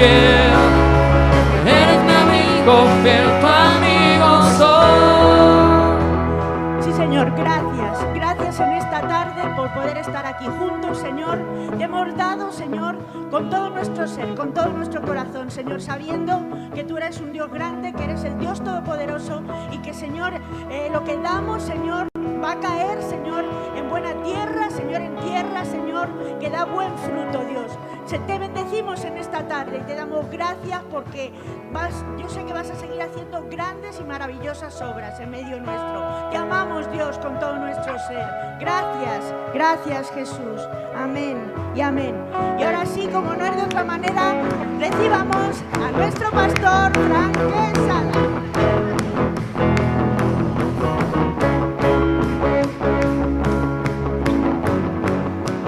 fiel. Eres mi amigo fiel, tu amigo soy. Sí, Señor, gracias. Gracias en esta tarde por poder estar aquí juntos, Señor. Te hemos dado, Señor, con todo nuestro ser, con todo nuestro corazón, Señor, sabiendo que tú eres un Dios grande, que eres el Dios todopoderoso y que, Señor, eh, lo que damos, Señor, va a caer, Señor, en buena tierra, Señor, en tierra, Señor, que da buen fruto, Dios. Te bendecimos en esta tarde y te damos gracias porque vas, yo sé que vas a seguir haciendo grandes y maravillosas obras en medio nuestro. Te amamos, Dios, con todo nuestro ser. Gracias, gracias, Jesús. Amén y amén. Y ahora sí, como no es de otra manera, recibamos a nuestro pastor Frank Quesada.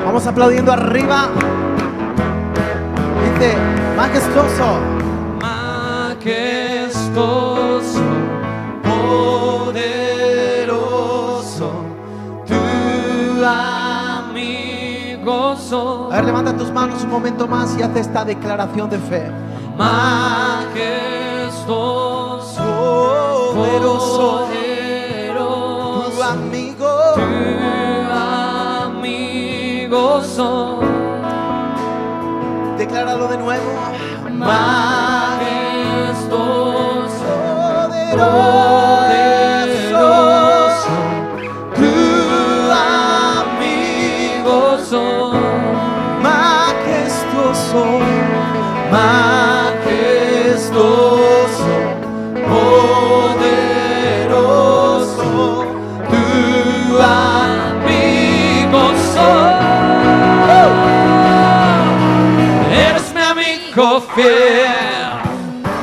Vamos aplaudiendo arriba. Dice, majestuoso. Majestuoso, poderoso, tu amigo soy. A ver, levanta tus manos un momento más y haz esta declaración de fe. Majestuoso, Poderoso, tu amigo. tu amigo soy. Decláralo de nuevo. Majestuoso, Poderoso, tu amigo soy. majestuoso, majestuoso, fiel,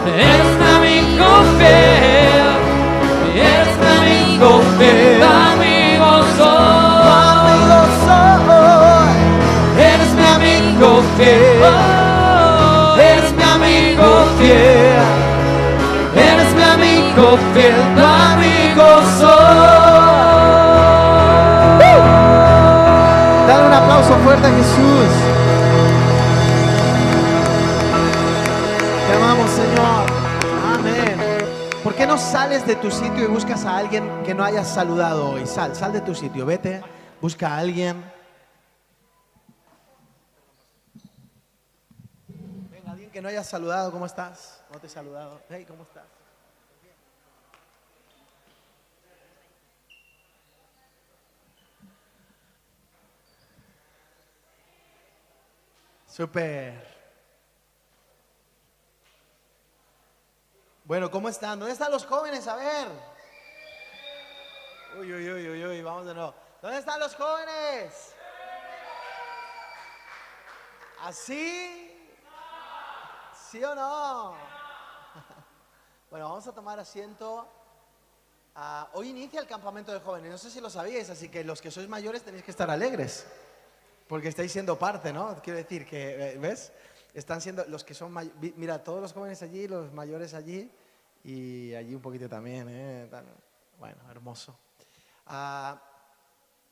eres mi amigo fiel, eres mi amigo fiel, amigo soy. amigo soy. Eres mi amigo fiel, eres mi amigo fiel, eres mi amigo fiel, amigo soy. Dale un aplauso fuerte a Jesús. No sales de tu sitio y buscas a alguien que no hayas saludado hoy? Sal, sal de tu sitio, vete, busca a alguien. Venga, alguien que no hayas saludado, ¿cómo estás? No te he saludado. Hey, ¿cómo estás? Súper. Bueno, ¿cómo están? ¿Dónde están los jóvenes? A ver. Uy, uy, uy, uy, uy, vamos de nuevo. ¿Dónde están los jóvenes? ¿Así? ¿Sí o no? Bueno, vamos a tomar asiento. Ah, hoy inicia el campamento de jóvenes. No sé si lo sabíais, así que los que sois mayores tenéis que estar alegres. Porque estáis siendo parte, ¿no? Quiero decir que, eh, ¿ves? Están siendo los que son may- vi- Mira, todos los jóvenes allí, los mayores allí y allí un poquito también, ¿eh? Bueno, hermoso. Ah,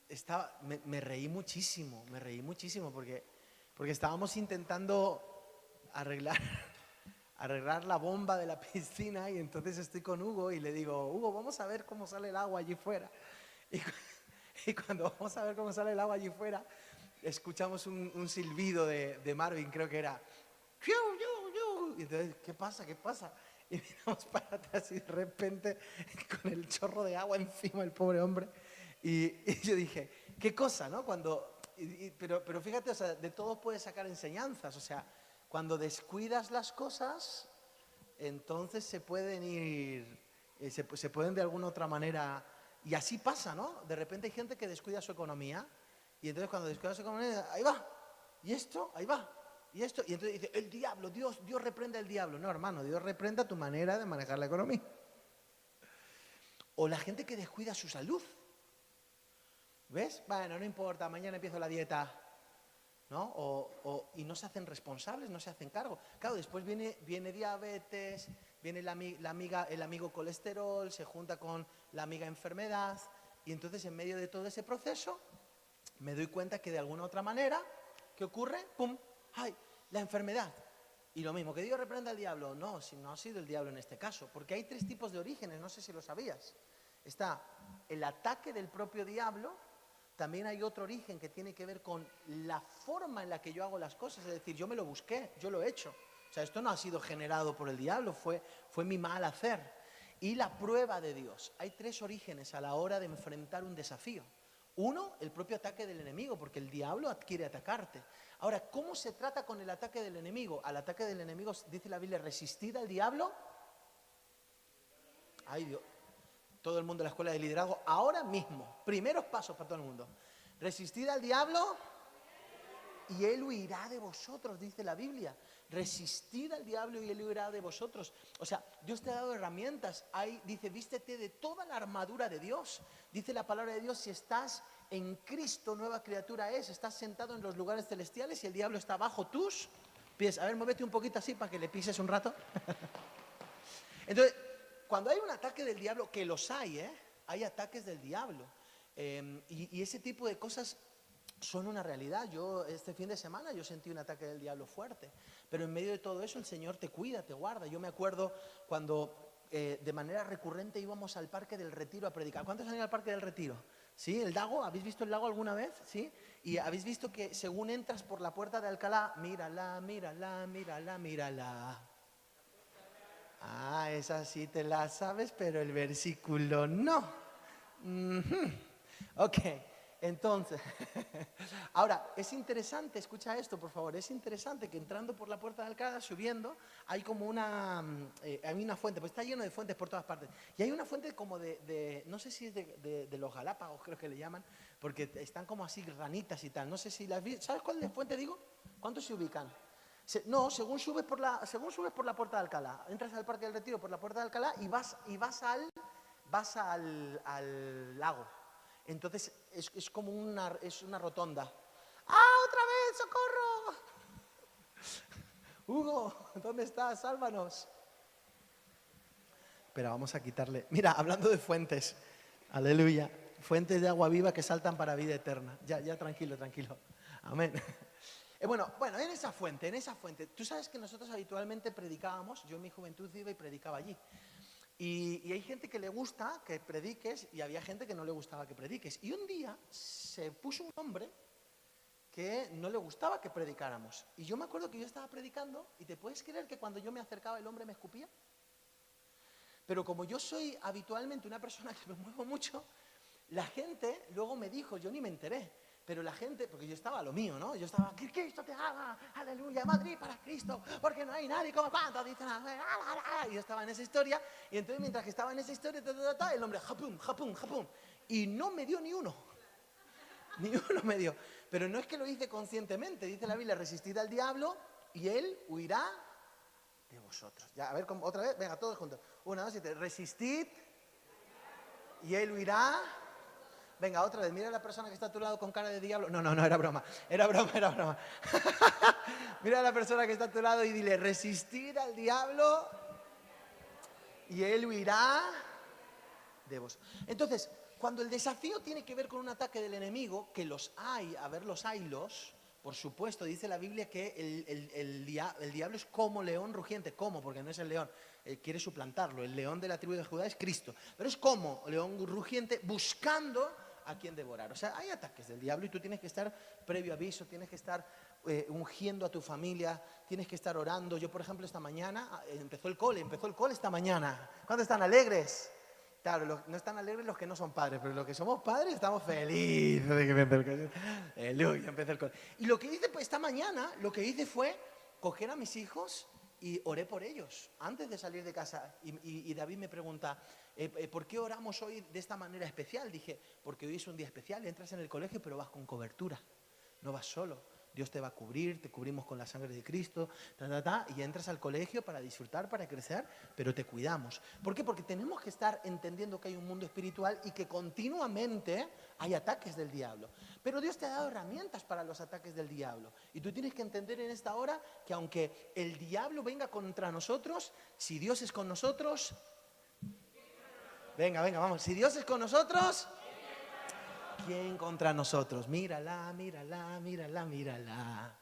estaba, me, me reí muchísimo, me reí muchísimo porque, porque estábamos intentando arreglar, arreglar la bomba de la piscina y entonces estoy con Hugo y le digo, Hugo, vamos a ver cómo sale el agua allí fuera. Y, y cuando vamos a ver cómo sale el agua allí fuera, escuchamos un, un silbido de, de Marvin, creo que era. Y entonces, ¿qué pasa? ¿Qué pasa? Y miramos para atrás y de repente, con el chorro de agua encima, el pobre hombre. Y, yo dije, ¿qué cosa, no? Cuando. pero, pero fíjate, o sea, de todo puedes sacar enseñanzas. O sea, cuando descuidas las cosas, entonces se pueden ir, eh, se, se pueden de alguna otra manera, y así pasa, ¿no? De repente hay gente que descuida su economía, y entonces cuando descuida su economía, ahí va, y esto, ahí va, y esto, y entonces dice, el diablo, Dios, Dios reprende al diablo. No, hermano, Dios reprenda tu manera de manejar la economía. O la gente que descuida su salud. ¿Ves? Bueno, no importa, mañana empiezo la dieta. ¿no? O, y no se hacen responsables, no se hacen cargo. Claro, después viene, viene diabetes, viene la, ami- la amiga, el amigo colesterol, se junta con la amiga enfermedad, y entonces en medio de todo ese proceso me doy cuenta que de alguna otra manera, ¿qué ocurre? ¡Pum! ¡Ay! La enfermedad. Y lo mismo, que Dios reprenda al diablo. No, si no ha sido el diablo en este caso, porque hay tres tipos de orígenes, no sé si lo sabías. Está el ataque del propio diablo, también hay otro origen que tiene que ver con la forma en la que yo hago las cosas, es decir, yo me lo busqué, yo lo he hecho. O sea, esto no ha sido generado por el diablo, fue, fue mi mal hacer. Y la prueba de Dios. Hay tres orígenes a la hora de enfrentar un desafío. Uno, el propio ataque del enemigo, porque el diablo quiere atacarte. Ahora, ¿cómo se trata con el ataque del enemigo? Al ataque del enemigo dice la Biblia, resistid al diablo. Ay Dios, todo el mundo de la escuela de liderazgo, ahora mismo, primeros pasos para todo el mundo. Resistid al diablo y él huirá de vosotros, dice la Biblia. Resistid al diablo y él huirá de vosotros. O sea, Dios te ha dado herramientas. Ahí dice, vístete de toda la armadura de Dios. Dice la palabra de Dios, si estás en Cristo, nueva criatura es. Estás sentado en los lugares celestiales y el diablo está bajo tus pies. A ver, muévete un poquito así para que le pises un rato. Entonces, cuando hay un ataque del diablo, que los hay, ¿eh? Hay ataques del diablo. Y, y ese tipo de cosas son una realidad. Yo este fin de semana yo sentí un ataque del diablo fuerte, pero en medio de todo eso el Señor te cuida, te guarda. Yo me acuerdo cuando eh, de manera recurrente íbamos al Parque del Retiro a predicar. ¿Cuántos han ido al Parque del Retiro? ¿Sí? ¿El lago? ¿Habéis visto el lago alguna vez? ¿Sí? Y habéis visto que según entras por la puerta de Alcalá, mírala, mírala, mírala, mírala. Ah, esa sí te la sabes, pero el versículo no. Ujú. Ok. Entonces, ahora, es interesante, escucha esto, por favor, es interesante que entrando por la puerta de Alcalá, subiendo, hay como una, mm, eh, hay una fuente, pues está lleno de fuentes por todas partes. Y hay una fuente como de, no sé si es de, los Galápagos, creo que le llaman, porque están como así ranitas y tal. No sé si las vi- ¿Sabes cuál de fuente digo? ¿Cuántos se ubican? No, según subes, por la, según subes por la puerta de Alcalá, entras al Parque del Retiro por la puerta de Alcalá y vas, y vas, al, vas al, al lago. Entonces es, es como una, es una rotonda. ¡Ah, otra vez! ¡Socorro! Hugo, ¿dónde estás? Sálvanos. Pero vamos a quitarle. Mira, hablando de fuentes. Aleluya. Fuentes de agua viva que saltan para vida eterna. Ya, ya, tranquilo, tranquilo. Amén. Eh, bueno, bueno, en esa fuente, en esa fuente. Tú sabes que nosotros habitualmente predicábamos, yo en mi juventud iba y predicaba allí. Y, hay gente que le gusta que prediques y había gente que no le gustaba que prediques. Y un día se puso un hombre que no le gustaba que predicáramos. Y yo me acuerdo que yo estaba predicando y te puedes creer que cuando yo me acercaba el hombre me escupía. Pero como yo soy habitualmente una persona que me muevo mucho, la gente luego me dijo, yo ni me enteré, pero la gente, porque yo estaba a lo mío, ¿no? Yo estaba, Cristo te haga, aleluya, Madrid para Cristo, porque no hay nadie como cuando dicen, "Ah, ah, ah", y yo estaba en esa historia, y entonces mientras que estaba en esa historia, ta, ta, ta, el hombre, japum, japum, japum, y no me dio ni uno. Ni uno me dio. Pero no es que lo hice conscientemente, dice la Biblia, resistid al diablo y él huirá de vosotros. Ya, a ver, otra vez, venga, todos juntos. Una, dos tres. Resistid y él huirá. Venga, otra vez, mira a la persona que está a tu lado con cara de diablo. No, no, no, era broma. Era broma, era broma. mira a la persona que está a tu lado y dile, resistir al diablo y él huirá de vos. Entonces, cuando el desafío tiene que ver con un ataque del enemigo, que los hay, a ver, los haylos, por supuesto, dice la Biblia que el, el- el el diablo es como león rugiente. ¿Cómo? Porque no es el león, quiere suplantarlo. El león de la tribu de Judá es Cristo. Pero es como león rugiente buscando a quien devorar. O sea, hay ataques del diablo y tú tienes que estar previo aviso, tienes que estar eh, ungiendo a tu familia, tienes que estar orando. Yo, por ejemplo, esta mañana ah, empezó el cole, empezó el cole esta mañana. ¿Cuántos están alegres? Claro, los- no están alegres los que no son padres, pero los que somos padres estamos felices de que empiece el cole. Empieza el cole. Y lo que hice pues, esta mañana, lo que hice fue coger a mis hijos y oré por ellos antes de salir de casa. Y, y- y David me pregunta, eh, eh, ¿por qué oramos hoy de esta manera especial? Dije, porque hoy es un día especial, entras en el colegio pero vas con cobertura, no vas solo. Dios te va a cubrir, te cubrimos con la sangre de Cristo, ta, ta, ta, y entras al colegio para disfrutar, para crecer, pero te cuidamos. ¿Por qué? Porque tenemos que estar entendiendo que hay un mundo espiritual y que continuamente hay ataques del diablo. Pero Dios te ha dado herramientas para los ataques del diablo. Y tú tienes que entender en esta hora que aunque el diablo venga contra nosotros, si Dios es con nosotros, venga, venga, vamos, si Dios es con nosotros, ¿Quién contra nosotros? Mírala, mírala, mírala, mírala.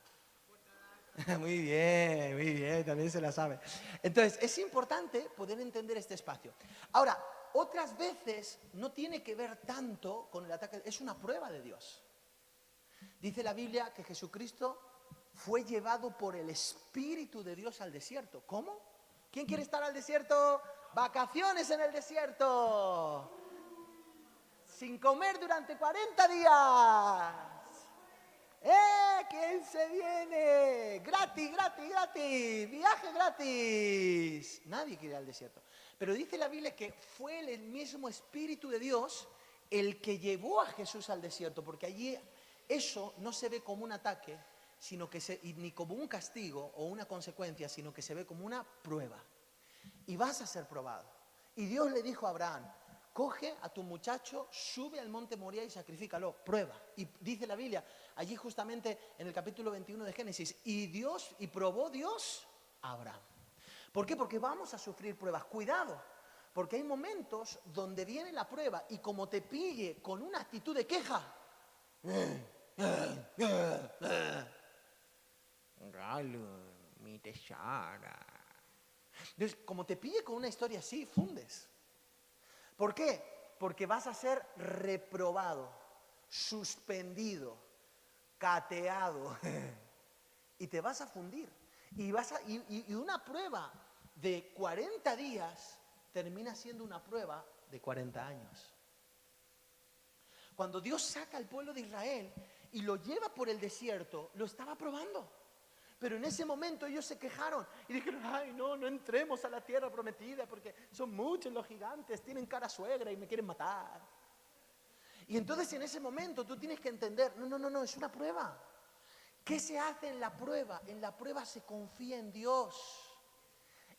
Muy bien, muy bien, también se la sabe. Entonces, es importante poder entender este espacio. Ahora, otras veces no tiene que ver tanto con el ataque, es una prueba de Dios. Dice la Biblia que Jesucristo fue llevado por el Espíritu de Dios al desierto. ¿Cómo? ¿Quién quiere estar al desierto? Vacaciones en el desierto. Sin comer durante 40 días. ¡Eh! ¿Quién se viene? Gratis, gratis, gratis. Viaje gratis. Nadie quiere ir al desierto. Pero dice la Biblia que fue el mismo Espíritu de Dios el que llevó a Jesús al desierto, porque allí eso no se ve como un ataque, sino que se, ni como un castigo o una consecuencia, sino que se ve como una prueba. Y vas a ser probado. Y Dios le dijo a Abraham, coge a tu muchacho, sube al monte Moria y sacrifícalo, prueba. Y dice la Biblia, allí justamente en el capítulo 21 de Génesis, y Dios, y probó Dios a Abraham. ¿Por qué? Porque vamos a sufrir pruebas. Cuidado, porque hay momentos donde viene la prueba y como te pille con una actitud de queja, mi. Entonces, como te pille con una historia así, fundes. ¿Por qué? Porque vas a ser reprobado, suspendido, cateado y te vas a fundir. Y, vas a, y, una prueba de 40 días termina siendo una prueba de 40 años. Cuando Dios saca al pueblo de Israel y lo lleva por el desierto, lo estaba probando. Pero en ese momento ellos se quejaron y dijeron, ay, no, no entremos a la tierra prometida porque son muchos los gigantes, tienen cara suegra y me quieren matar. Y entonces en ese momento tú tienes que entender, no, no, no, no, es una prueba. ¿Qué se hace en la prueba? En la prueba se confía en Dios.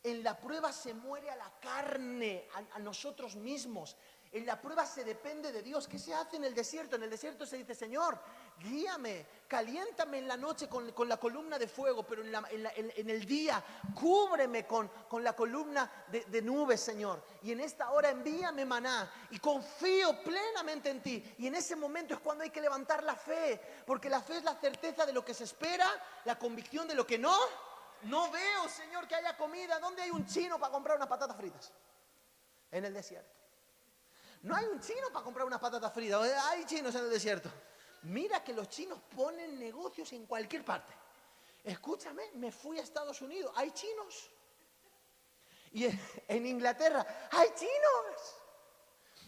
En la prueba se muere a la carne, a, a nosotros mismos. En la prueba se depende de Dios. ¿Qué se hace en el desierto? En el desierto se dice, Señor, guíame, caliéntame en la noche con, con la columna de fuego, pero en, el día cúbreme con, con la columna de, de nubes, Señor. Y en esta hora envíame maná y confío plenamente en ti. Y en ese momento es cuando hay que levantar la fe, porque la fe es la certeza de lo que se espera, la convicción de lo que no. No veo, Señor, que haya comida. ¿Dónde hay un chino para comprar unas patatas fritas? En el desierto. No hay un chino para comprar unas patatas fritas. Hay chinos en el desierto. Mira que los chinos ponen negocios en cualquier parte. Escúchame, me fui a Estados Unidos. Hay chinos. Y en- Inglaterra hay chinos.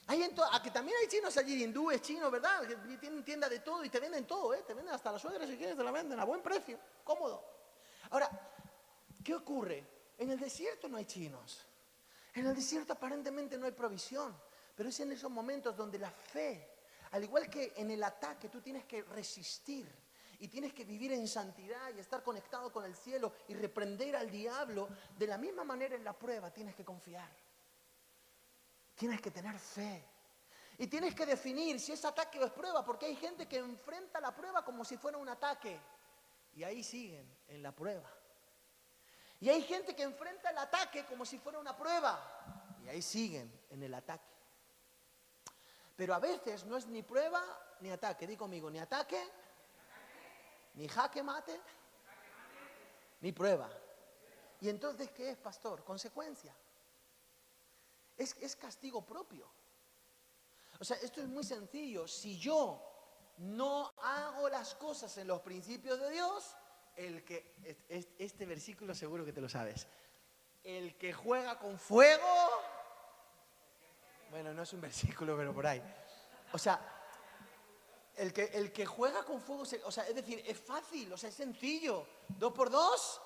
Hay en to- a que también hay chinos allí, hindúes, chinos, ¿verdad? Que tienen tienda de todo y te venden todo, ¿eh? Te venden hasta la suegra si quieres, te la venden a buen precio, cómodo. Ahora, ¿qué ocurre? En el desierto no hay chinos. En el desierto aparentemente no hay provisión. Pero es en esos momentos donde la fe, al igual que en el ataque, tú tienes que resistir y tienes que vivir en santidad y estar conectado con el cielo y reprender al diablo. De la misma manera en la prueba tienes que confiar. Tienes que tener fe. Y tienes que definir si es ataque o es prueba, porque hay gente que enfrenta la prueba como si fuera un ataque. Y ahí siguen en la prueba. Y hay gente que enfrenta el ataque como si fuera una prueba. Y ahí siguen en el ataque. Pero a veces no es ni prueba ni ataque. Di conmigo, ni ataque, ni jaque mate, ni prueba. ¿Y entonces qué es, pastor? Consecuencia. Es, es castigo propio. O sea, esto es muy sencillo. Si yo no hago las cosas en los principios de Dios, el que, es- es- este versículo seguro que te lo sabes. El que juega con fuego, bueno, no es un versículo, pero por ahí. O sea, el que, el que juega con fuego, se- o sea, es decir, es fácil, o sea, es sencillo. Dos por dos,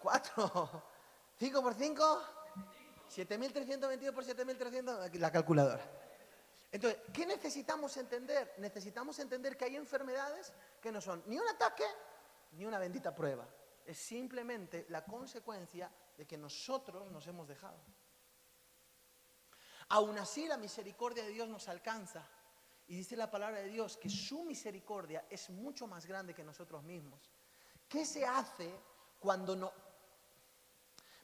cuatro. Cinco por cinco, 7.322 por 7.300, aquí la calculadora. Entonces, ¿qué necesitamos entender? Necesitamos entender que hay enfermedades que no son ni un ataque ni una bendita prueba. Es simplemente la consecuencia de que nosotros nos hemos dejado. Aún así la misericordia de Dios nos alcanza. Y dice la palabra de Dios que su misericordia es mucho más grande que nosotros mismos. ¿Qué se hace cuando no?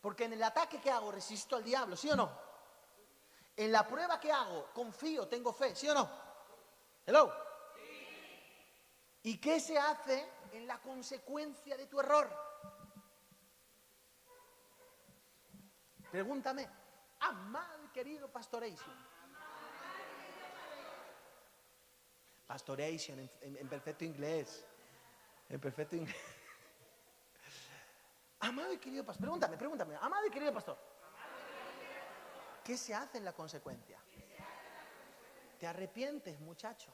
Porque en el ataque que hago resisto al diablo, ¿sí o no? En la prueba que hago confío, tengo fe, ¿sí o no? Hello. ¿Y qué se hace en la consecuencia de tu error? Pregúntame, ah, Amado querido Pastoration. Pastoration en, en- perfecto inglés. En perfecto inglés. Amado y querido pastor, pregúntame, pregúntame, amado y querido pastor. ¿Qué se hace en la consecuencia? Te arrepientes, muchacho.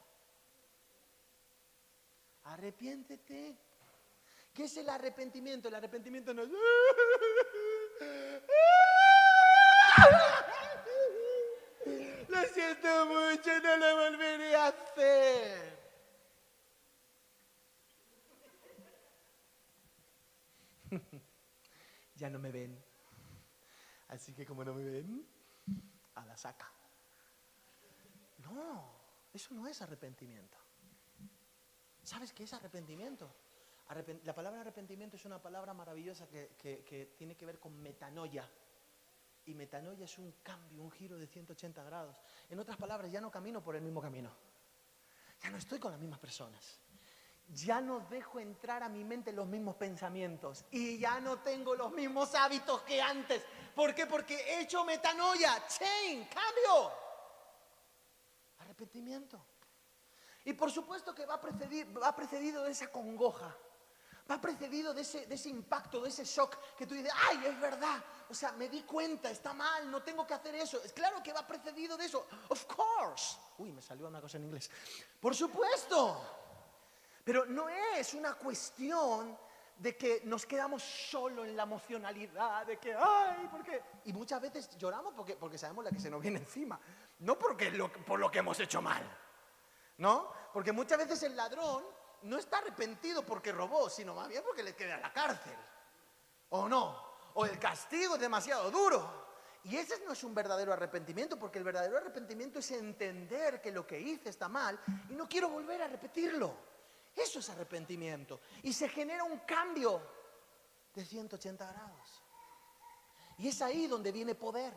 Arrepiéntete. ¿Qué es el arrepentimiento? El arrepentimiento no es... Lo siento mucho, no lo volveré a hacer. Ya no me ven. Así que como no me ven, a la saca. No, eso no es arrepentimiento. ¿Sabes qué es arrepentimiento? Arrepen- la palabra arrepentimiento es una palabra maravillosa que- que tiene que ver con metanoia. Y metanoia es un cambio, un giro de 180 grados. En otras palabras, ya no camino por el mismo camino. Ya no estoy con las mismas personas. Ya no dejo entrar a mi mente los mismos pensamientos. Y ya no tengo los mismos hábitos que antes. ¿Por qué? Porque he hecho metanoia, change, cambio. Arrepentimiento. Y por supuesto que va, precedir- va precedido de esa congoja. Va precedido de ese, impacto, de ese shock que tú dices, ay, es verdad. O sea, me di cuenta, está mal, no tengo que hacer eso. Es claro que va precedido de eso. Of course. Uy, me salió una cosa en inglés. Por supuesto. Pero no es una cuestión de que nos quedamos solo en la emocionalidad, de que, ay, porque... Y muchas veces lloramos porque, porque sabemos la que se nos viene encima, no porque por lo que hemos hecho mal, ¿no? Porque muchas veces el ladrón no está arrepentido porque robó, sino más bien porque le queda la cárcel, ¿o no? O el castigo es demasiado duro. Y ese no es un verdadero arrepentimiento, porque el verdadero arrepentimiento es entender que lo que hice está mal y no quiero volver a repetirlo. Eso es arrepentimiento. Y se genera un cambio de 180 grados. Y es ahí donde viene poder.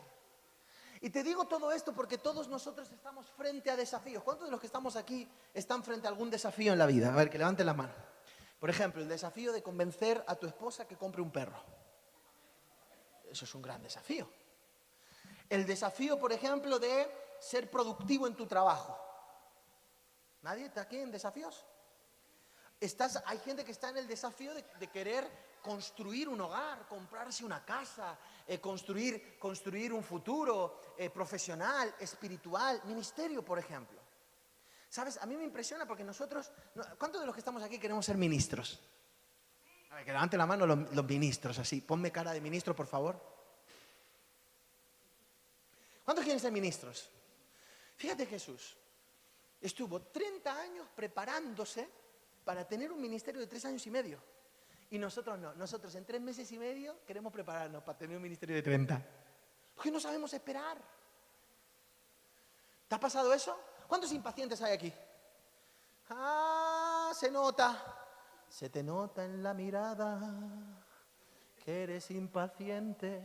Y te digo todo esto porque todos nosotros estamos frente a desafíos. ¿Cuántos de los que estamos aquí están frente a algún desafío en la vida? A ver, que levanten la mano. Por ejemplo, el desafío de convencer a tu esposa que compre un perro. Eso es un gran desafío. El desafío, por ejemplo, de ser productivo en tu trabajo. ¿Nadie está aquí en desafíos? Estás, hay gente que está en el desafío de, de querer construir un hogar, comprarse una casa, eh, construir, construir un futuro eh, profesional, espiritual, ministerio, por ejemplo. ¿Sabes? A mí me impresiona porque nosotros, no, ¿cuántos de los que estamos aquí queremos ser ministros? A ver, que levanten la mano los, los ministros, así. Ponme cara de ministro, por favor. ¿Cuántos quieren ser ministros? Fíjate Jesús, estuvo 30 años preparándose para tener un ministerio de tres años y medio. Y nosotros no, nosotros en tres meses y medio queremos prepararnos para tener un ministerio de 30. Porque no sabemos esperar. ¿Te ha pasado eso? ¿Cuántos impacientes hay aquí? Ah, se nota. Se te nota en la mirada que eres impaciente.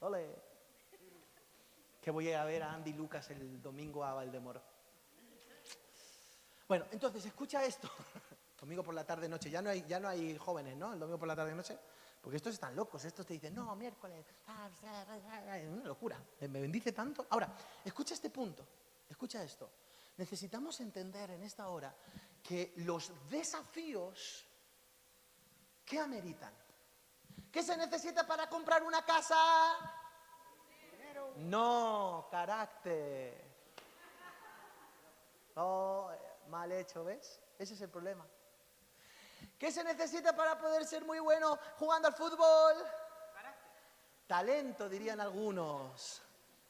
Ole. Que voy a ver a Andy Lucas el domingo a Valdemoro. Bueno, entonces escucha esto. Domingo por la tarde noche. Ya no hay, ya no hay jóvenes, ¿no? El domingo por la tarde noche. Porque estos están locos. Estos te dicen, no, miércoles. Es una locura. Me bendice tanto. Ahora, escucha este punto. Escucha esto. Necesitamos entender en esta hora que los desafíos, ¿qué ameritan? ¿Qué se necesita para comprar una casa? No, carácter. Oh, mal hecho, ¿ves? Ese es el problema. ¿Qué se necesita para poder ser muy bueno jugando al fútbol? Talento, dirían algunos.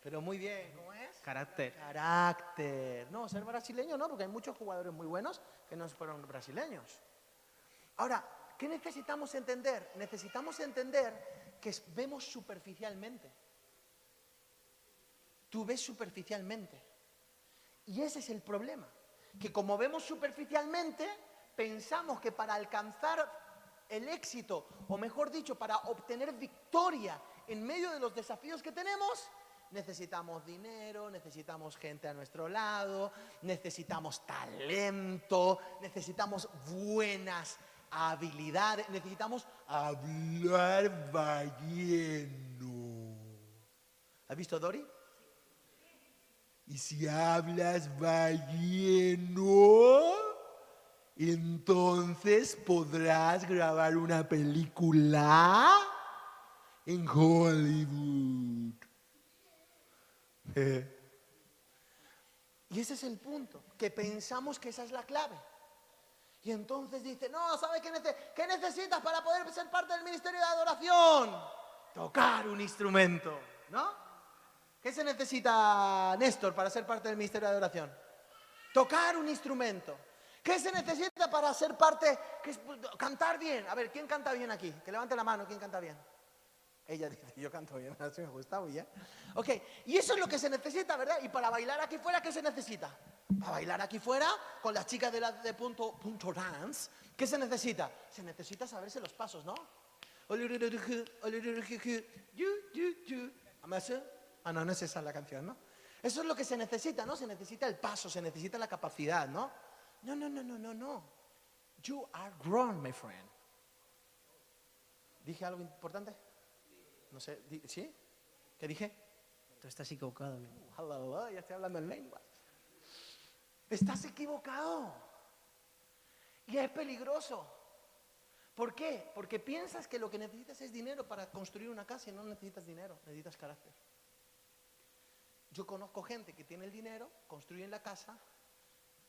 Pero muy bien, ¿cómo es? Carácter. Carácter. No, ser brasileño no, porque hay muchos jugadores muy buenos que no fueron brasileños. Ahora, ¿qué necesitamos entender? Necesitamos entender que vemos superficialmente. Tú ves superficialmente. Y ese es el problema. Que como vemos superficialmente, pensamos que para alcanzar el éxito, o mejor dicho, para obtener victoria en medio de los desafíos que tenemos, necesitamos dinero, necesitamos gente a nuestro lado, necesitamos talento, necesitamos buenas habilidades, necesitamos hablar balleno. ¿Has visto Dory? Y si hablas balleno, entonces podrás grabar una película en Hollywood. Y ese es el punto, que pensamos que esa es la clave. Y entonces dice, no, ¿sabes qué, qué necesitas para poder ser parte del ministerio de adoración? Tocar un instrumento, ¿no? ¿Qué se necesita, Néstor, para ser parte del ministerio de adoración? Tocar un instrumento. ¿Qué se necesita para ser parte? ¿Qué es- cantar bien. A ver, ¿quién canta bien aquí? Que levante la mano, ¿quién canta bien? Ella dice, yo canto bien, así me gusta, bien. Ok, y eso es lo que se necesita, ¿verdad? Y para bailar aquí fuera, ¿qué se necesita? Para bailar aquí fuera, con las chicas de, la, de punto, punto dance, ¿qué se necesita? Se necesita saberse los pasos, ¿no? Ah, no, no es esa la canción, ¿no? Eso es lo que se necesita, ¿no? Se necesita el paso, se necesita la capacidad, ¿no? No, no, no, no, no, no. You are grown, my friend. ¿Dije algo importante? No sé, ¿sí? ¿Qué dije? Tú estás equivocado. Aleluya, ya estoy hablando en lengua. Estás equivocado. Y es peligroso. ¿Por qué? Porque piensas que lo que necesitas es dinero para construir una casa y no necesitas dinero, necesitas carácter. Yo conozco gente que tiene el dinero, construyen la casa,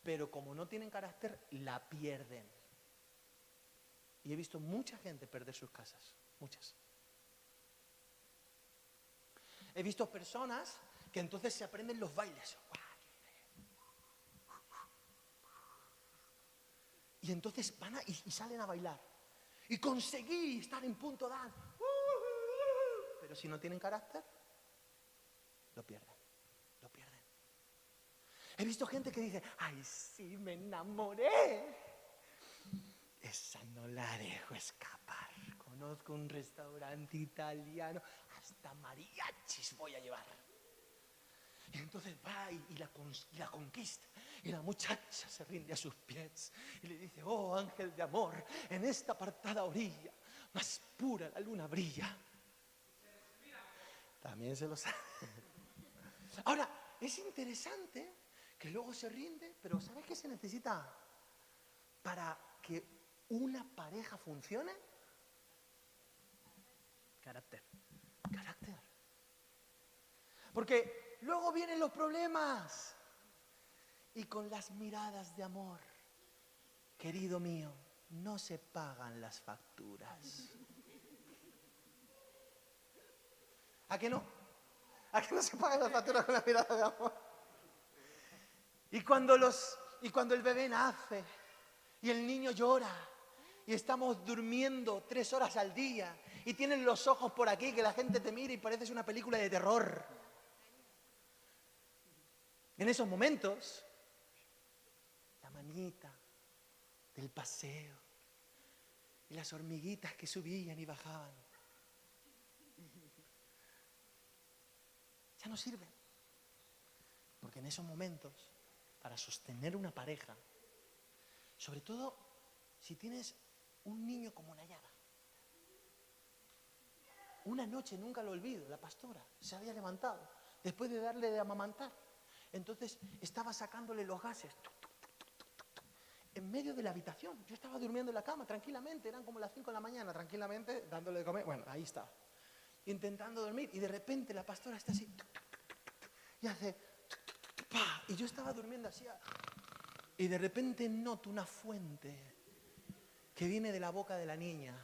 pero como no tienen carácter, la pierden. Y he visto mucha gente perder sus casas, muchas. He visto personas que entonces se aprenden los bailes. Y entonces van y, y salen a bailar. Y conseguí estar en punto dance. Pero si no tienen carácter, lo pierden. He visto gente que dice, ay, sí, me enamoré. Esa no la dejo escapar. Conozco un restaurante italiano, hasta mariachis voy a llevar. Y entonces va y, la, la conquista. Y la muchacha se rinde a sus pies y le dice, oh ángel de amor, en esta apartada orilla, más pura la luna brilla. También se lo sabe. Ahora, es interesante que luego se rinde, pero ¿sabes qué se necesita para que una pareja funcione? Carácter. Carácter. Porque luego vienen los problemas. Y con las miradas de amor, querido mío, no se pagan las facturas. ¿A que no? ¿A que no se pagan las facturas con la mirada de amor? Y cuando, los, y cuando el bebé nace y el niño llora y estamos durmiendo tres horas al día y tienen los ojos por aquí que la gente te mira y pareces una película de terror. En esos momentos, la manita del paseo y las hormiguitas que subían y bajaban, ya no sirven. Porque en esos momentos, para sostener una pareja, sobre todo si tienes un niño como Nayara, una noche, nunca lo olvido, la pastora se había levantado después de darle de amamantar. Entonces estaba sacándole los gases en medio de la habitación. Yo estaba durmiendo en la cama tranquilamente, eran como las 5 de la mañana, tranquilamente dándole de comer. Bueno, ahí estaba, intentando dormir y de repente la pastora está así y hace tuc, tuc, tuc, tuc, pa, y yo estaba durmiendo así. Ah, y de repente noto una fuente que viene de la boca de la niña.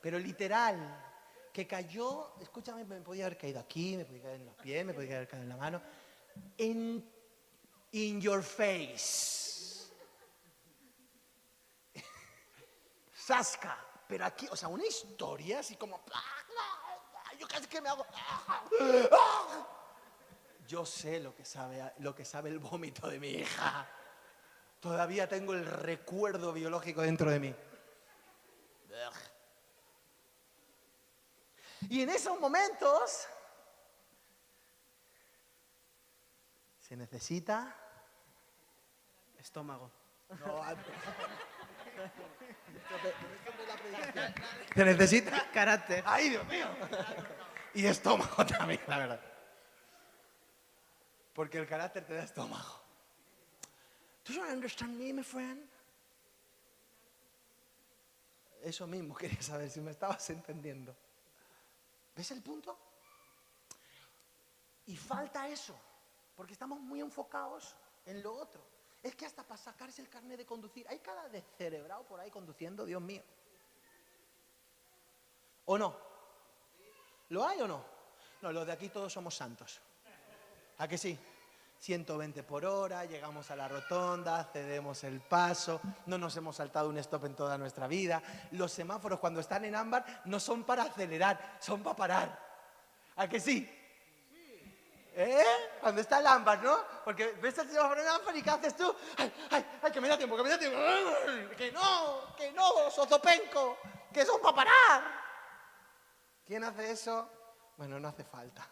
Pero literal, que cayó, escúchame, me podía haber caído aquí, me podía caer en los pies, me podía haber caído en la mano, en in your face. Sasca, pero aquí, o sea, una historia así como, yo casi que me hago, yo sé lo que sabe, lo que sabe el vómito de mi hija. Todavía tengo el recuerdo biológico dentro de mí. Y en esos momentos se necesita. Estómago. No, se necesita. Carácter. ¡Ay, Dios mío! y estómago también, la verdad. Porque el carácter te da estómago. Do you understand me, my friend? Eso mismo quería saber si me estabas entendiendo. ¿Ves el punto? Y falta eso, porque estamos muy enfocados en lo otro. Es que hasta para sacarse el carnet de conducir, hay cada descerebrado por ahí conduciendo, Dios mío. ¿O no? ¿Lo hay o no? No, los de aquí todos somos santos. ¿A que sí? 120 por hora, llegamos a la rotonda, cedemos el paso, no nos hemos saltado un stop en toda nuestra vida. Los semáforos cuando están en ámbar no son para acelerar, son para parar. ¿A que sí? ¿Eh? Cuando está el ámbar, ¿no? Porque ves el semáforo en ámbar y ¿qué haces tú? ¡Ay, ay, ay, que me da tiempo, que me da tiempo! ¡Ay, Que no, que no, sozopenco, que son para parar. ¿Quién hace eso? Bueno, no hace falta.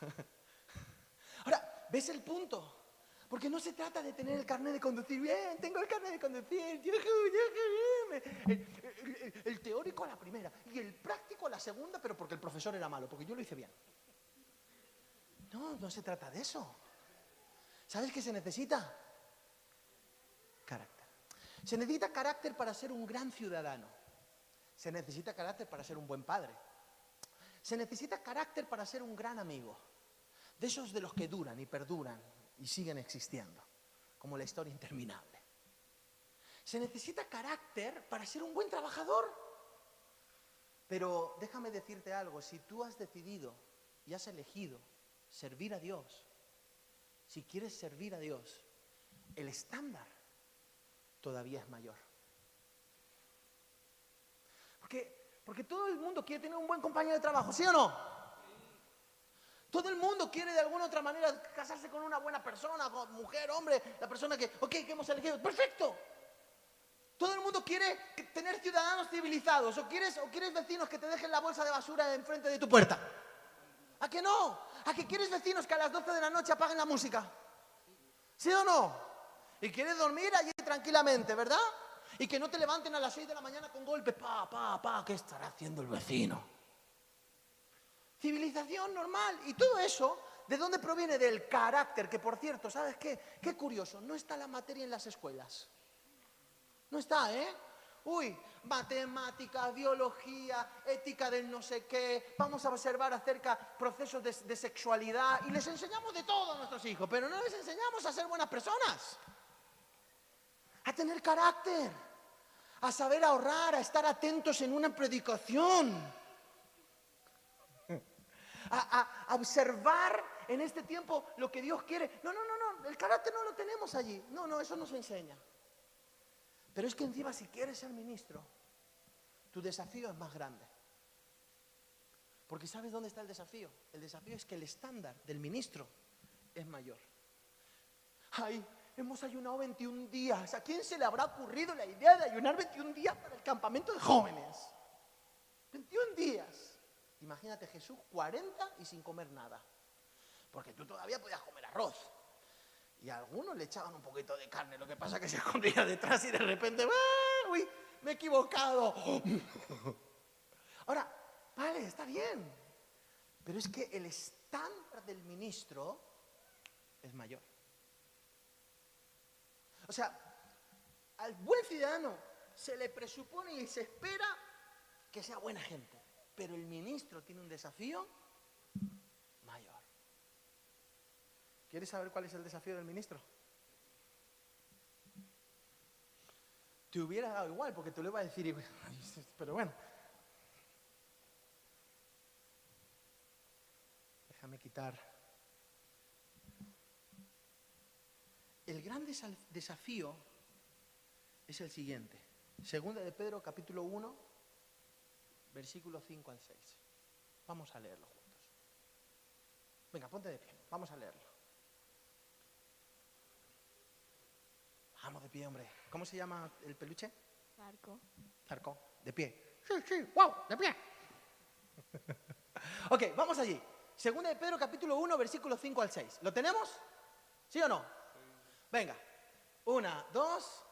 ¿ves el punto? Porque no se trata de tener el carnet de conducir bien, tengo el carnet de conducir, el- el- el teórico a la primera y el práctico a la segunda, pero porque el profesor era malo, porque yo lo hice bien. No, no se trata de eso. ¿Sabes qué se necesita? Carácter. Se necesita carácter para ser un gran ciudadano. Se necesita carácter para ser un buen padre. Se necesita carácter para ser un gran amigo. De esos de los que duran y perduran y siguen existiendo, como la historia interminable. Se necesita carácter para ser un buen trabajador. Pero déjame decirte algo, si tú has decidido y has elegido servir a Dios, si quieres servir a Dios, el estándar todavía es mayor. Porque, porque todo el mundo quiere tener un buen compañero de trabajo, ¿sí o no? Todo el mundo quiere de alguna otra manera casarse con una buena persona, mujer, hombre, la persona que, ok, que hemos elegido, perfecto. Todo el mundo quiere tener ciudadanos civilizados o quieres, o quieres vecinos que te dejen la bolsa de basura enfrente de tu puerta. ¿A que no? ¿A que quieres vecinos que a las 12 de la noche apaguen la música? ¿Sí o no? Y quieres dormir allí tranquilamente, ¿verdad? Y que no te levanten a las 6 de la mañana con golpes, pa, pa, pa, ¿qué estará haciendo el vecino? Civilización normal. Y todo eso, ¿de dónde proviene? Del carácter, que por cierto, ¿sabes qué? Qué curioso, no está la materia en las escuelas. No está, ¿eh? Uy, matemática, biología, ética del no sé qué, vamos a observar acerca procesos de, de sexualidad y les enseñamos de todo a nuestros hijos, pero no les enseñamos a ser buenas personas, a tener carácter, a saber ahorrar, a estar atentos en una predicación, a, observar en este tiempo lo que Dios quiere. No, no, no, no, el carácter no lo tenemos allí, no, no, eso no se enseña. Pero es que encima si quieres ser ministro, tu desafío es más grande. Porque ¿sabes dónde está el desafío? El desafío es que el estándar del ministro es mayor. Ay, hemos ayunado 21 días. ¿A quién se le habrá ocurrido la idea de ayunar 21 días para el campamento de jóvenes? 21 días. Imagínate Jesús 40 y sin comer nada. Porque tú todavía podías comer arroz. Y a algunos le echaban un poquito de carne, lo que pasa es que se escondía detrás y de repente, ¡ah! uy, me he equivocado. Ahora, vale, está bien. Pero es que el estándar del ministro es mayor. O sea, al buen ciudadano se le presupone y se espera que sea buena gente. Pero el ministro tiene un desafío mayor. ¿Quieres saber cuál es el desafío del ministro? Te hubiera dado igual, porque te lo iba a decir, pero bueno. Déjame quitar. El gran desa- desafío es el siguiente. Segunda de Pedro, capítulo 1, versículos 5 al 6. Vamos a leerlo juntos. Venga, ponte de pie, vamos a leerlo. Vamos de pie, hombre. ¿Cómo se llama el peluche? Marco. Zarco. De pie. Sí, sí, wow, de pie. ok, vamos allí. Segunda de Pedro, capítulo 1, versículos 5 al 6. ¿Lo tenemos? ¿Sí o no? Venga. Una, dos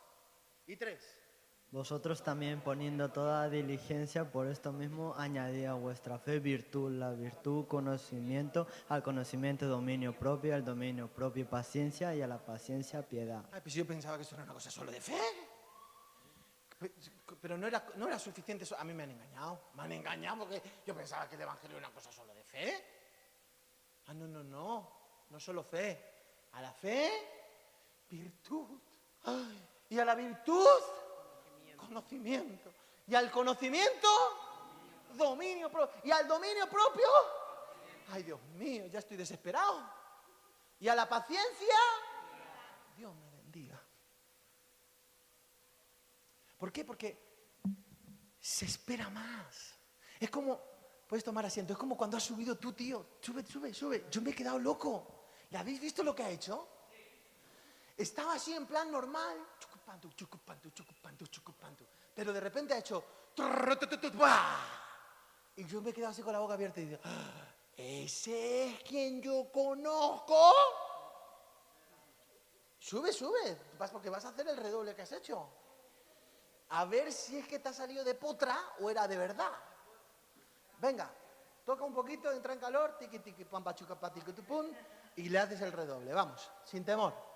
y tres. Vosotros también poniendo toda diligencia, por esto mismo añadid a vuestra fe virtud, la virtud conocimiento, al conocimiento dominio propio, al dominio propio paciencia y a la paciencia piedad. Ay, pues yo pensaba que esto era una cosa solo de fe. Pe- Pero no era, no era suficiente eso. A mí me han engañado. Me han engañado porque yo pensaba que el Evangelio era una cosa solo de fe. Ah, no, no, no. No solo fe. A la fe, virtud. Y a la virtud, conocimiento. Y al conocimiento, dominio propio. Y al dominio propio, ay Dios mío, ya estoy desesperado. Y a la paciencia, Dios me bendiga. ¿Por qué? Porque se espera más. Es como, puedes tomar asiento, es como cuando has subido tú, tío. Sube, sube, sube. Yo me he quedado loco. ¿Le habéis visto lo que ha hecho? Estaba así en plan normal, chucupando, chucupando, chucupando, chucupando. Pero de repente ha hecho. Y yo me he quedado así con la boca abierta y digo, ¿ese es quien yo conozco? Sube, sube, vas porque vas a hacer el redoble que has hecho. A ver si es que te ha salido de potra o era de verdad. Venga, toca un poquito, entra en calor, tiqui tiqui pam pachuca patico tupum y le haces el redoble. Vamos, sin temor.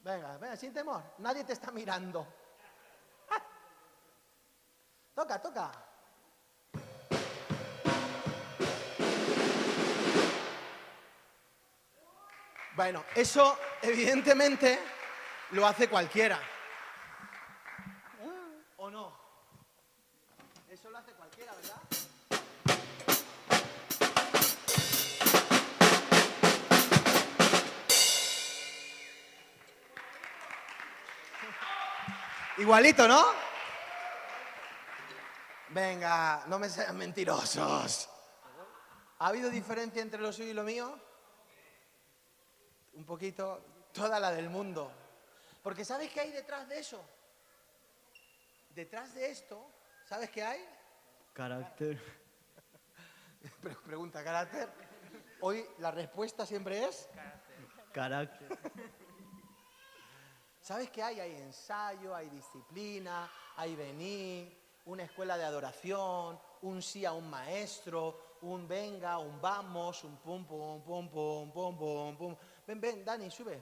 Venga, venga, sin temor. Nadie te está mirando. Toca, toca. Bueno, eso evidentemente lo hace cualquiera. ¿O no? Eso lo hace cualquiera, Igualito, ¿no? Venga, no me sean mentirosos. ¿Ha habido diferencia entre lo suyo y lo mío? Un poquito, toda la del mundo. Porque ¿sabes qué hay detrás de eso? Detrás de esto, ¿sabes qué hay? Carácter. Pre- Pregunta, carácter. Hoy la respuesta siempre es, Carácter. ¿Sabes qué hay? Hay ensayo, hay disciplina, hay venir, una escuela de adoración, un sí a un maestro, un venga, un vamos, un pum, pum, pum, pum, pum, pum, pum. Ven, ven, Dani, sube.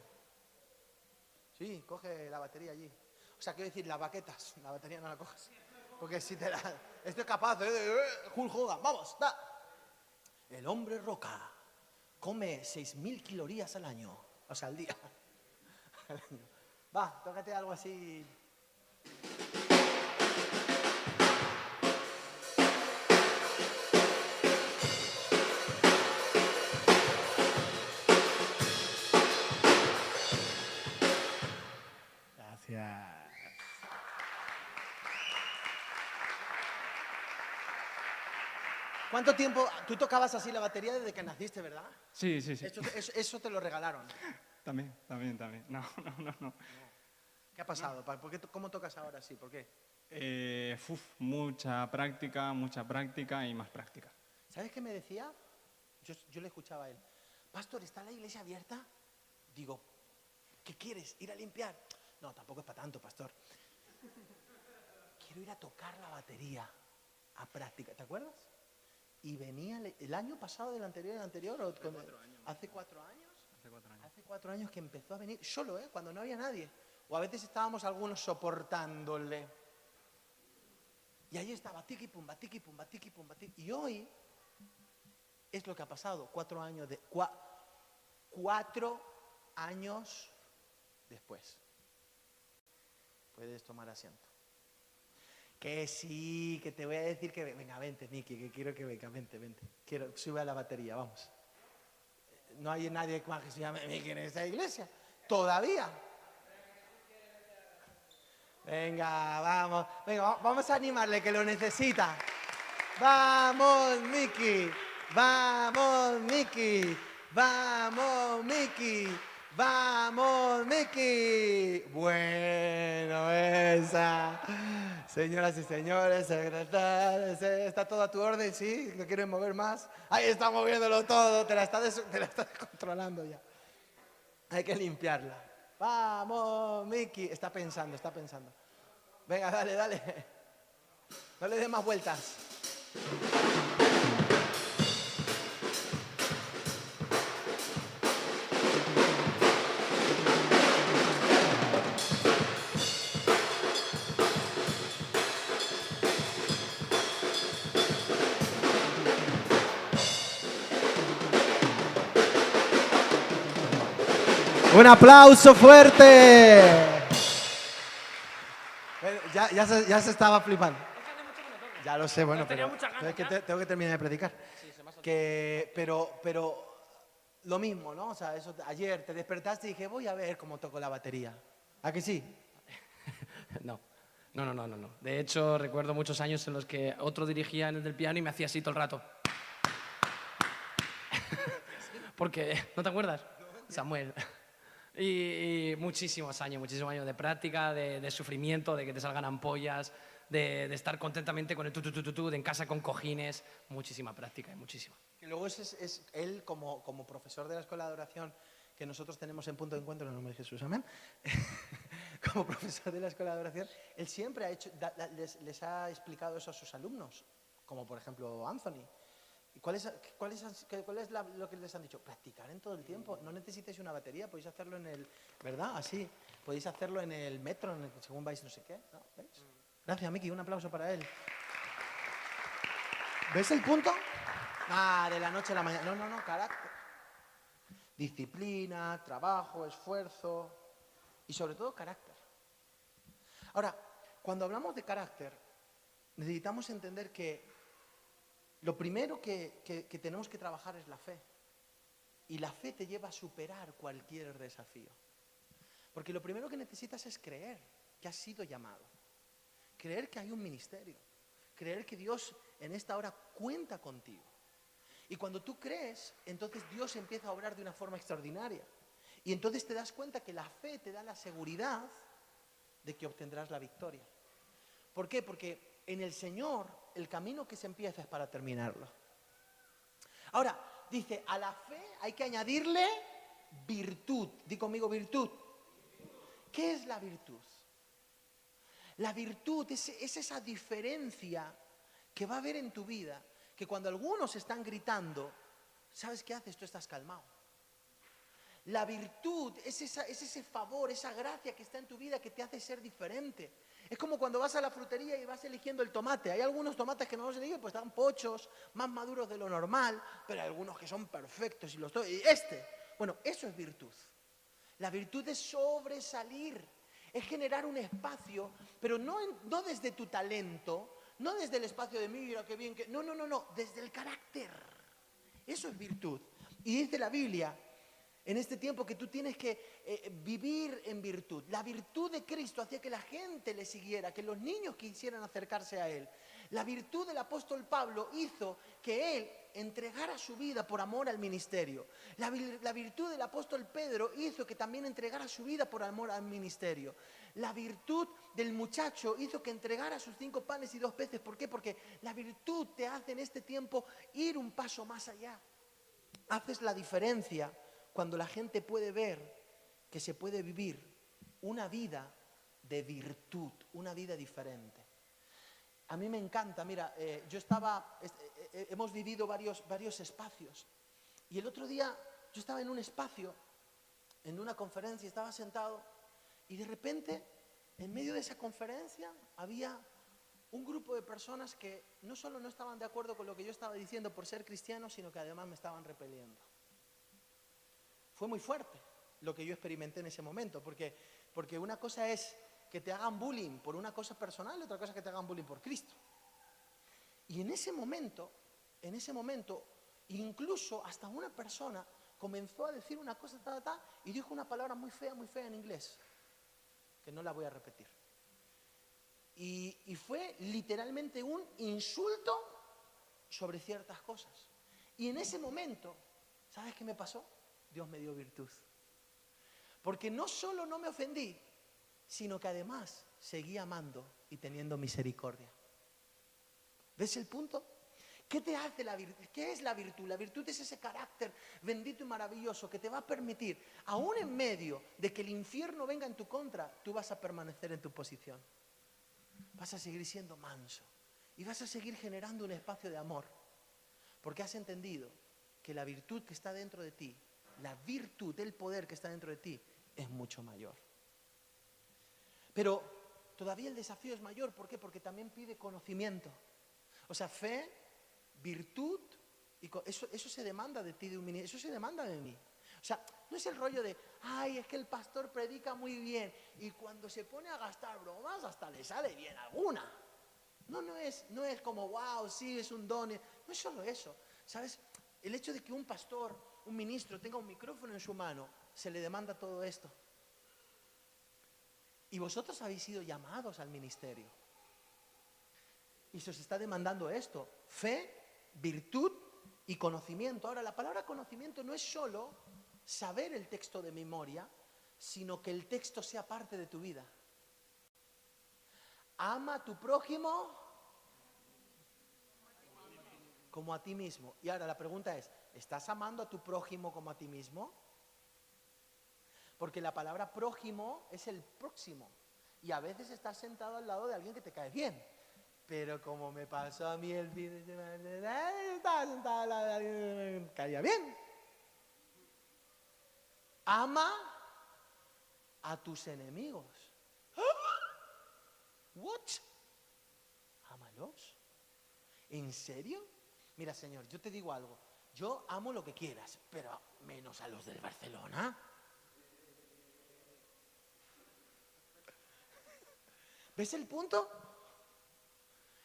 Sí, coge la batería allí. O sea, quiero decir, las baquetas, la batería no la coges. Porque si te la... Estoy capaz, ¿eh? eh, Hulk Hogan, vamos, da. El hombre roca come 6.000 calorías al año, o sea, al día. Al año. Va, tócate algo así. Gracias. ¿Cuánto tiempo? Tú tocabas así la batería desde que naciste, ¿verdad? Sí, sí, sí. Eso, eso- eso te lo regalaron. También, también, también. No, no, no, no. ¿Qué ha pasado? Pa- ¿Por qué, ¿Cómo tocas ahora así? ¿Por qué? Eh, uf, mucha práctica, mucha práctica y más práctica. ¿Sabes qué me decía? Yo, yo le escuchaba a él. Pastor, ¿está la iglesia abierta? Digo, ¿qué quieres? ¿Ir a limpiar? No, tampoco es para tanto, pastor. Quiero ir a tocar la batería a práctica. ¿Te acuerdas? Y venía el, año pasado del anterior, el anterior, cuando- hace cuatro años. Hace cuatro años. Hace cuatro años que empezó a venir solo, ¿eh? Cuando no había nadie. O a veces estábamos algunos soportándole. Y ahí estaba, tiki pumba, tiki pumba, tiki pumba, tiki. Y hoy es lo que ha pasado, cuatro años de cua- cuatro años después. Puedes tomar asiento. Que sí, que te voy a decir que venga, vente, Niki, que quiero que venga, vente, vente. Quiero, sube a la batería, vamos. No hay nadie más que se llame Miki en esta iglesia. Todavía. Venga, vamos. Venga, va- vamos a animarle que lo necesita. Vamos, Miki. Vamos, Miki. Vamos, Miki. Vamos, Miki. Bueno, esa. Señoras y señores, secretarios, eh, ¿está todo a tu orden? ¿Sí? ¿No quieren mover más? Ahí está moviéndolo todo. Te la está, te la está controlando ya. Hay que limpiarla. Vamos, Miki. Está pensando, está pensando. Venga, dale, dale. No le des más vueltas. Un aplauso fuerte. Bueno, Ya, ya se, ya se estaba flipando. Ya lo sé, bueno, tenía pero, es que te- tengo que terminar de predicar. Que, pero, pero lo mismo, ¿no? O sea, eso, ayer te despertaste y dije, voy a ver cómo toco la batería. ¿A que sí? No. No, no, no, no, no. De hecho, recuerdo muchos años en los que otro dirigía en el del piano y me hacía así todo el rato. Porque, ¿no te acuerdas? Samuel. Y, y muchísimos años, muchísimos años de práctica, de, sufrimiento, de que te salgan ampollas, de, estar contentemente con el tu, tu, de en casa con cojines. Muchísima práctica, y muchísima. Que luego es, es- es él como, como profesor de la escuela de oración que nosotros tenemos en punto de encuentro en el nombre de Jesús, amén. como profesor de la escuela de oración, él siempre ha hecho, les ha explicado eso a sus alumnos, como por ejemplo Anthony. ¿Y cuál es, cuál es, lo que les han dicho? Practicar en todo el tiempo. No necesitáis una batería, podéis hacerlo en el, ¿verdad? Así. Podéis hacerlo en el metro, en el- según vais no sé qué. ¿no? ¿Veis? Gracias, Miki. Un aplauso para él. ¿Ves el punto? Ah, de la noche a la mañana. No, no, no, carácter. Disciplina, trabajo, esfuerzo y sobre todo carácter. Ahora, cuando hablamos de carácter, necesitamos entender que lo primero que, que- tenemos que trabajar es la fe. Y la fe te lleva a superar cualquier desafío. Porque lo primero que necesitas es creer que has sido llamado. Creer que hay un ministerio. Creer que Dios en esta hora cuenta contigo. Y cuando tú crees, entonces Dios empieza a obrar de una forma extraordinaria. Y entonces te das cuenta que la fe te da la seguridad de que obtendrás la victoria. ¿Por qué? Porque en el Señor el camino que se empieza es para terminarlo. Ahora, dice, a la fe hay que añadirle virtud. Di conmigo virtud. ¿Qué es la virtud? La virtud es, es esa diferencia que va a haber en tu vida, que cuando algunos están gritando, ¿sabes qué haces? Tú estás calmado. La virtud es ese favor, esa gracia que está en tu vida que te hace ser diferente. Es como cuando vas a la frutería y vas eligiendo el tomate. Hay algunos tomates que no los eligen, pues están pochos, más maduros de lo normal, pero hay algunos que son perfectos y los y este. Bueno, eso es virtud. La virtud es sobresalir, es generar un espacio, pero no, no desde tu talento, no desde el espacio de mira, qué bien que. No, no, no, no, desde el carácter. Eso es virtud. Y dice la Biblia en este tiempo que tú tienes que eh, vivir en virtud. La virtud de Cristo hacía que la gente le siguiera, que los niños quisieran acercarse a Él. La virtud del apóstol Pablo hizo que Él entregara su vida por amor al ministerio. La, la virtud del apóstol Pedro hizo que también entregara su vida por amor al ministerio. La virtud del muchacho hizo que entregara sus cinco panes y dos peces. ¿Por qué? Porque la virtud te hace en este tiempo ir un paso más allá. Haces la diferencia cuando la gente puede ver que se puede vivir una vida de virtud, una vida diferente. A mí me encanta, mira, eh, yo estaba, es- eh, eh, hemos vivido varios, varios espacios y el otro día yo estaba en un espacio, en una conferencia, estaba sentado y de repente, en medio de esa conferencia, había un grupo de personas que no solo no estaban de acuerdo con lo que yo estaba diciendo por ser cristiano, sino que además me estaban repeliendo. Fue muy fuerte lo que yo experimenté en ese momento, porque, porque una cosa es que te hagan bullying por una cosa personal y otra cosa es que te hagan bullying por Cristo. Y en ese momento, en ese momento, incluso hasta una persona comenzó a decir una cosa, ta, ta, ta, y dijo una palabra muy fea, muy fea en inglés, que no la voy a repetir. Y, y fue literalmente un insulto sobre ciertas cosas. Y en ese momento, ¿sabes qué me pasó? Dios me dio virtud. Porque no solo no me ofendí, sino que además seguí amando y teniendo misericordia. ¿Ves el punto? ¿Qué te hace la virtud? ¿Qué es la virtud? La virtud es ese carácter bendito y maravilloso que te va a permitir, aún en medio de que el infierno venga en tu contra, tú vas a permanecer en tu posición. vas a seguir siendo manso y vas a seguir generando un espacio de amor, porque has entendido que la virtud que está dentro de ti, la virtud del poder que está dentro de ti, es mucho mayor. Pero todavía el desafío es mayor, ¿por qué? Porque también pide conocimiento. O sea, fe, virtud, y eso, eso se demanda de ti, de un eso se demanda de mí. O sea, no es el rollo de, ay, es que el pastor predica muy bien y cuando se pone a gastar bromas hasta le sale bien alguna. No, no es, no es como, wow, sí, es un don. No es solo eso. ¿Sabes? El hecho de que un pastor, un ministro tenga un micrófono en su mano, se le demanda todo esto. Y vosotros habéis sido llamados al ministerio. Y se os está demandando esto, fe, virtud y conocimiento. Ahora, la palabra conocimiento no es solo saber el texto de memoria, sino que el texto sea parte de tu vida. Ama a tu prójimo como a ti mismo. Y ahora la pregunta es, ¿estás amando a tu prójimo como a ti mismo? Porque la palabra prójimo es el próximo. Y a veces estás sentado al lado de alguien que te cae bien. Pero como me pasó a mí el fin de semana, estaba sentado al lado de alguien que me caía bien. Ama a tus enemigos. ¿What? Ámalos. ¿En serio? Mira, Señor, yo te digo algo. Yo amo lo que quieras, pero menos a los del Barcelona. ¿Ves el punto?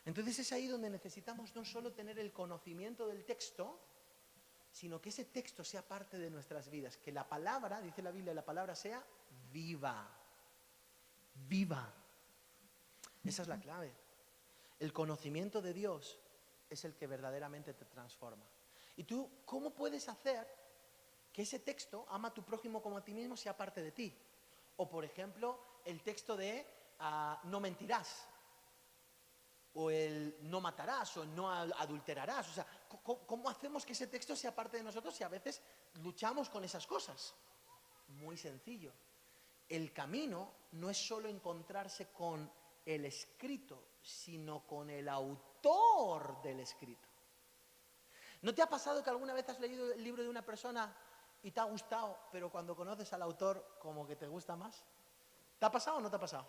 Entonces es ahí donde necesitamos no solo tener el conocimiento del texto, sino que ese texto sea parte de nuestras vidas, que la palabra, dice la Biblia, la palabra sea viva, viva. Esa es la clave. El conocimiento de Dios es el que verdaderamente te transforma. ¿Y tú cómo puedes hacer que ese texto, ama a tu prójimo como a ti mismo, sea parte de ti? O por ejemplo, el texto de ah, no mentirás, o el no matarás, o no ad- adulterarás. O sea, ¿cómo, cómo hacemos que ese texto sea parte de nosotros si a veces luchamos con esas cosas? Muy sencillo. El camino no es solo encontrarse con el escrito, sino con el autor del escrito. ¿No te ha pasado que alguna vez has leído el libro de una persona y te ha gustado, pero cuando conoces al autor como que te gusta más? ¿Te ha pasado o no te ha pasado?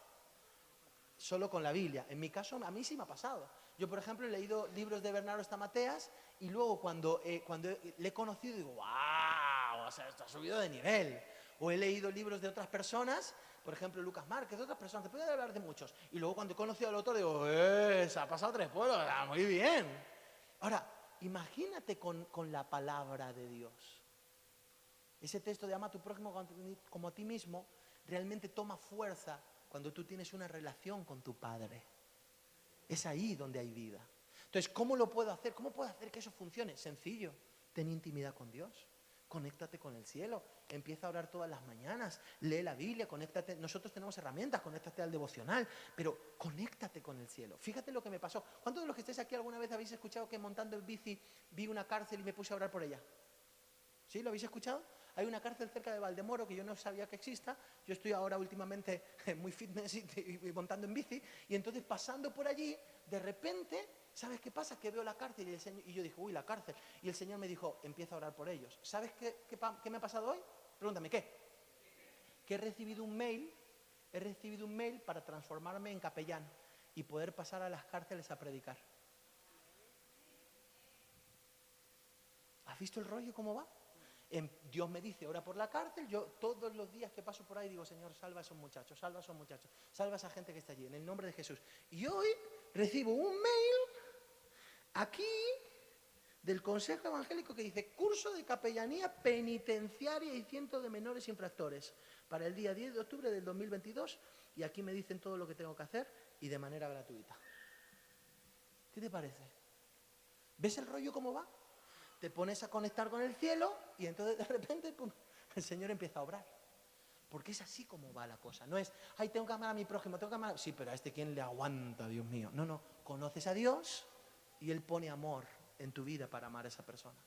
Solo con la Biblia. En mi caso, a mí sí me ha pasado. Yo, por ejemplo, he leído libros de Bernardo Stamateas y luego cuando, eh, cuando le he conocido digo, ¡wow! O sea, esto ha subido de nivel. O he leído libros de otras personas, por ejemplo, Lucas Márquez, de otras personas, te puedo hablar de muchos. Y luego cuando he conocido al autor digo, ¡eh! Se ha pasado tres pueblos, ah, muy bien. Ahora, imagínate con, con la palabra de Dios. Ese texto de ama a tu prójimo como a ti- mismo realmente toma fuerza cuando tú tienes una relación con tu Padre. Es ahí donde hay vida. Entonces, ¿cómo lo puedo hacer? ¿Cómo puedo hacer que eso funcione? Sencillo. Ten intimidad con Dios. Conéctate con el cielo. Empieza a orar todas las mañanas. Lee la Biblia, conéctate. Nosotros tenemos herramientas, conéctate al devocional, pero conéctate con el cielo. Fíjate lo que me pasó. ¿Cuántos de los que estáis aquí alguna vez habéis escuchado que montando en bici vi una cárcel y me puse a orar por ella? ¿Sí? ¿Lo habéis escuchado? Hay una cárcel cerca de Valdemoro que yo no sabía que exista. Yo estoy ahora últimamente muy fitness y montando en bici. Y entonces pasando por allí, de repente, ¿sabes qué pasa? Que veo la cárcel y, el Señor- y yo dije, uy, la cárcel. Y el Señor me dijo, empieza a orar por ellos. ¿Sabes qué, qué me ha pasado hoy? Pregúntame, ¿qué? Que he recibido un mail, he recibido un mail para transformarme en capellán y poder pasar a las cárceles a predicar. ¿Has visto el rollo cómo va? Em, Dios me dice, ora por la cárcel, yo todos los días que paso por ahí digo, Señor, salva a esos muchachos, salva a esos muchachos, salva a esa gente que está allí, en el nombre de Jesús. Y hoy recibo un mail aquí del Consejo Evangélico que dice, curso de capellanía penitenciaria y cientos de menores infractores para el día 10 de octubre del 2022 y aquí me dicen todo lo que tengo que hacer y de manera gratuita. ¿Qué te parece? ¿Ves el rollo cómo va? Te pones a conectar con el cielo y entonces de repente pum, el Señor empieza a obrar. Porque es así como va la cosa. No es, ay, tengo que amar a mi prójimo, tengo que amar. a-". Sí, pero a este quién le aguanta, Dios mío. No, no. Conoces a Dios y Él pone amor en tu vida para amar a esa persona.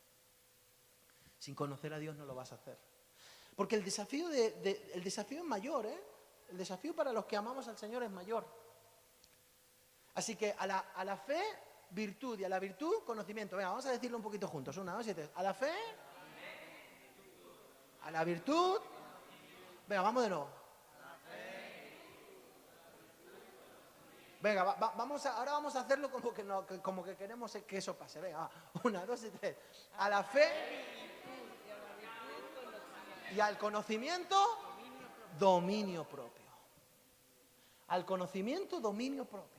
Sin conocer a Dios no lo vas a hacer. Porque el desafío, de, el desafío es mayor, ¿eh? El desafío para los que amamos al Señor es mayor. Así que a la, a la fe, virtud y a la virtud, conocimiento. Venga, vamos a decirlo un poquito juntos. Una, dos tres. A la fe, a la virtud. Venga, vamos de nuevo. Venga, va- va- vamos a, ahora vamos a hacerlo como que, como que queremos que eso pase. Venga, una, dos y tres. A la fe y al conocimiento, dominio propio. Al conocimiento, dominio propio.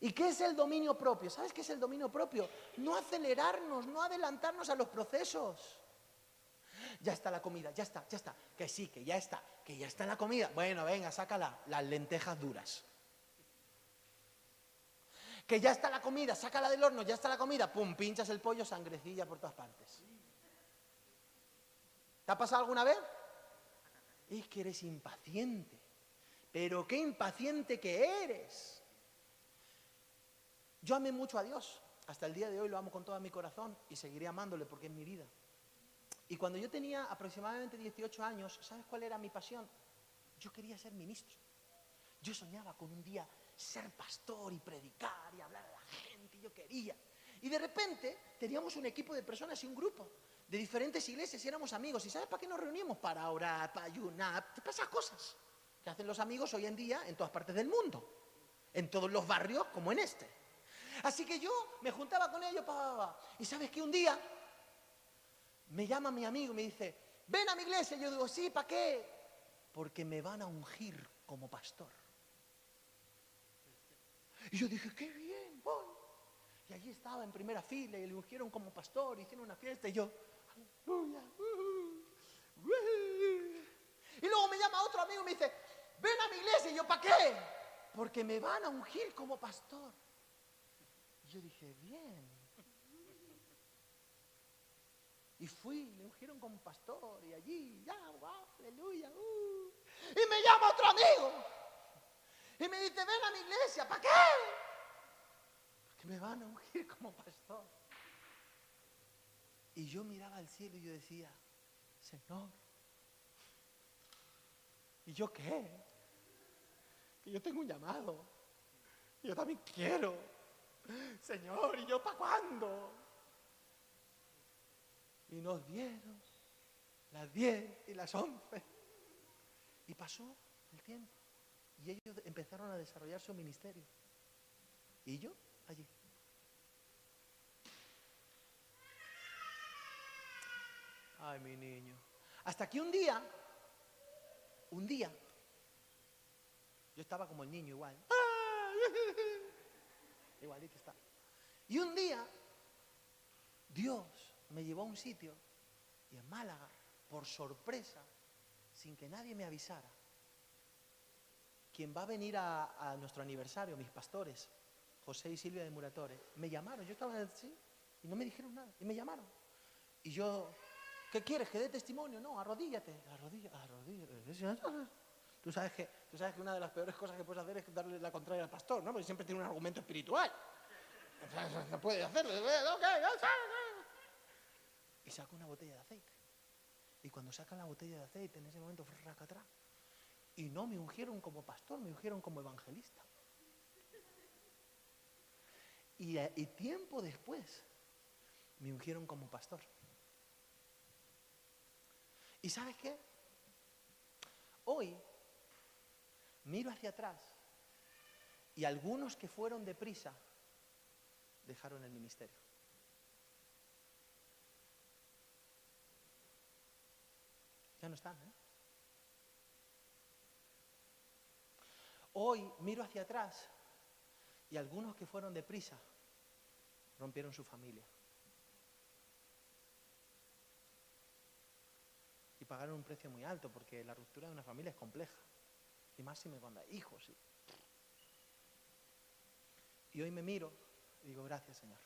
¿Y qué es el dominio propio? ¿Sabes qué es el dominio propio? No acelerarnos, no adelantarnos a los procesos. Ya está la comida, ya está, ya está. Que sí, que ya está, que ya está la comida. Bueno, venga, sácala, las lentejas duras. Que ya está la comida, sácala del horno, ya está la comida. Pum, pinchas el pollo, sangrecilla por todas partes. ¿Te ha pasado alguna vez? Es que eres impaciente. Pero qué impaciente que eres. Yo amé mucho a Dios. Hasta el día de hoy lo amo con todo mi corazón y seguiré amándole porque es mi vida. Y cuando yo tenía aproximadamente 18 años, ¿sabes cuál era mi pasión? Yo quería ser ministro. Yo soñaba con un día ser pastor y predicar y hablar a la gente, yo quería. Y de repente teníamos un equipo de personas y un grupo de diferentes iglesias y éramos amigos. ¿Y sabes para qué nos reuníamos? Para orar, para ayunar, para esas cosas que hacen los amigos hoy en día en todas partes del mundo, en todos los barrios como en este. Así que yo me juntaba con ellos, pa, pa. y sabes que un día me llama mi amigo y me dice, ven a mi iglesia. Y yo digo, sí, ¿para qué? Porque me van a ungir como pastor. Y yo dije, qué bien, voy. Y allí estaba en primera fila y le ungieron como pastor, hicieron una fiesta y yo, aleluya. uh, uh". Y luego me llama otro amigo y me dice, ven a mi iglesia. Y yo, ¿para qué? Porque me van a ungir como pastor. Y yo dije, bien. Y fui, le ungieron como pastor y allí, ya, aleluya. uh. Y me llama otro amigo. Y me dice, ven a mi iglesia, ¿para qué? Porque me van a ungir como pastor. Y yo miraba al cielo y yo decía, Señor, ¿y yo qué? Que yo tengo un llamado. Yo también quiero. Señor, ¿y yo para cuándo? Y nos dieron las 10 y las 11. Y pasó el tiempo. Y ellos empezaron a desarrollar su ministerio. Y yo allí. Ay, mi niño. Hasta que un día, un día, yo estaba como el niño igual. Igualito está. Y un día, Dios me llevó a un sitio, y en Málaga, por sorpresa, sin que nadie me avisara, quien va a venir a, nuestro aniversario, mis pastores, José y Silvia de Muratore, me llamaron, yo estaba así, y no me dijeron nada, y me llamaron. Y yo, ¿qué quieres? ¿Que dé testimonio? No, arrodíllate, arrodíllate, arrodíllate. Tú sabes, que, tú sabes que una de las peores cosas que puedes hacer es darle la contraria al pastor, ¿no? Porque siempre tiene un argumento espiritual. No puede hacerlo. Y saca una botella de aceite. Y cuando sacan la botella de aceite, en ese momento, atrás. Y no me ungieron como pastor, me ungieron como evangelista. Y, tiempo después, me ungieron como pastor. ¿Y sabes qué? Hoy miro hacia atrás y algunos que fueron deprisa dejaron el ministerio. Ya no están, ¿eh? Hoy miro hacia atrás y algunos que fueron deprisa rompieron su familia. Y pagaron un precio muy alto porque la ruptura de una familia es compleja. Y más si me cuando hijos. Y... y hoy me miro y digo, gracias Señor.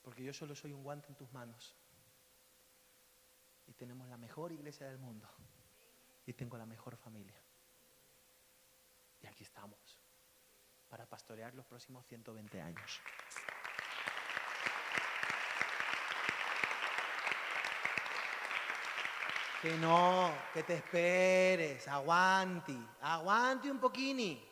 Porque yo solo soy un guante en tus manos. Y tenemos la mejor iglesia del mundo. Y tengo la mejor familia. Y aquí estamos. Para pastorear los próximos 120 años. Que no, que te esperes, aguanti, aguanti un poquini.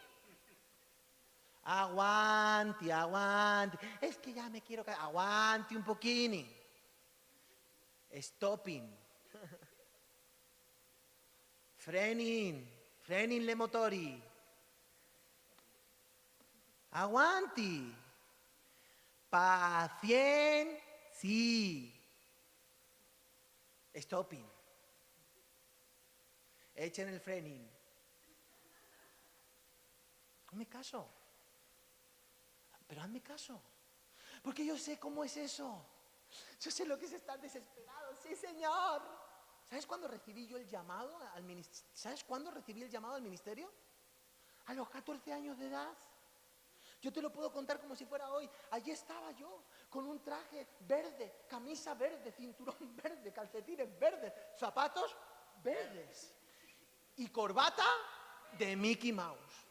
Aguanti, aguanti. Es que ya me quiero caer. Aguanti un pochini. Stopping. Frening. Frening le motori. Aguanti. Paciencia. Stopping. Echen el frening. Hazme caso. Pero hazme caso. Porque yo sé cómo es eso. Yo sé lo que es estar desesperado. Sí, Señor. ¿Sabes cuándo recibí yo el llamado al ministerio? ¿Sabes cuándo recibí el llamado al ministerio? A los 14 años de edad. Yo te lo puedo contar como si fuera hoy. Allí estaba yo, con un traje verde, camisa verde, cinturón verde, calcetines verdes, zapatos verdes y corbata de Mickey Mouse.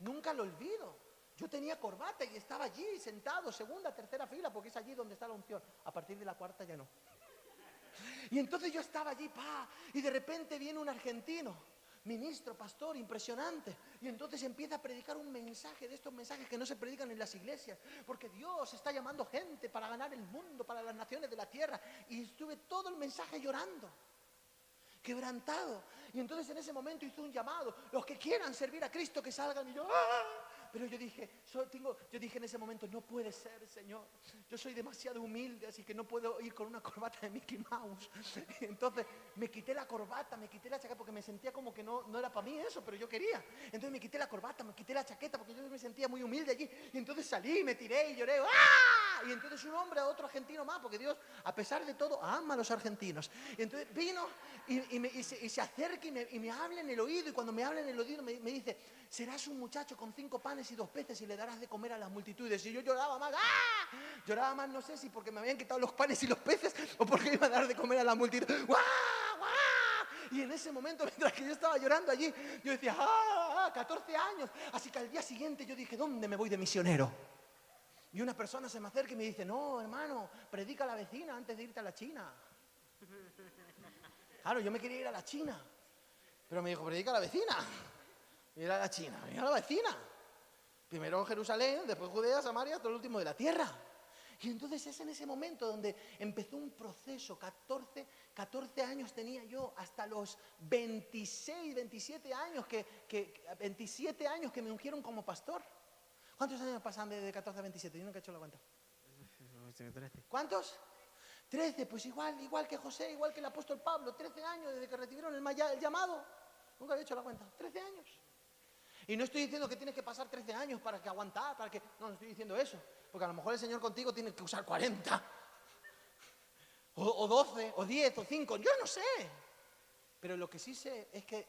Nunca lo olvido. Yo tenía corbata y estaba allí sentado, segunda, tercera fila, porque es allí donde está la unción. A partir de la cuarta ya no. Y entonces yo estaba allí, pa, y de repente viene un argentino, ministro, pastor, impresionante, y entonces empieza a predicar un mensaje de estos mensajes que no se predican en las iglesias, porque Dios está llamando gente para ganar el mundo, para las naciones de la tierra, y estuve todo el mensaje llorando quebrantado. Y entonces en ese momento hizo un llamado, los que quieran servir a Cristo que salgan y yo, ¡ah! Pero yo dije, tengo, yo dije en ese momento, no puede ser, Señor. Yo soy demasiado humilde, así que no puedo ir con una corbata de Mickey Mouse. entonces me quité la corbata, me quité la chaqueta, porque me sentía como que no, no era para mí eso, pero yo quería. Entonces me quité la corbata, me quité la chaqueta, porque yo me sentía muy humilde allí. Y entonces salí, me tiré y lloré. ¡Ah! Y entonces un hombre, otro argentino más, porque Dios, a pesar de todo, ama a los argentinos. Y entonces vino y, se, acerca y me, habla en el oído. Y cuando me habla en el oído me, dice, serás un muchacho con cinco panes y dos peces y le darás de comer a las multitudes. Y yo lloraba más, ¡ah! Lloraba más, no sé si porque me habían quitado los panes y los peces o porque iba a dar de comer a las multitudes. ¡Guau! Y en ese momento, mientras que yo estaba llorando allí, yo decía, ¡ah! 14 ah, años. Así que al día siguiente yo dije, ¿dónde me voy de misionero? Y una persona se me acerca y me dice, no, hermano, predica a la vecina antes de irte a la China. Claro, yo me quería ir a la China. Pero me dijo, predica a la vecina. Ir a la China, ir a la vecina. Primero Jerusalén, después Judea, Samaria, hasta el último de la tierra. Y entonces es en ese momento donde empezó un proceso. 14, 14 años tenía yo, hasta los 26, 27 años que, 27 años que me ungieron como pastor. ¿Cuántos años pasan de 14 a 27? Yo nunca he hecho la cuenta. ¿Cuántos? 13, pues igual, igual que José, igual que el apóstol Pablo, 13 años desde que recibieron el, llamado. Nunca había hecho la cuenta. 13 años. Y no estoy diciendo que tienes que pasar 13 años para que aguantar, para que... No, no estoy diciendo eso. Porque a lo mejor el Señor contigo tiene que usar 40. O, 12, o 10, o 5. Yo no sé. Pero lo que sí sé es que,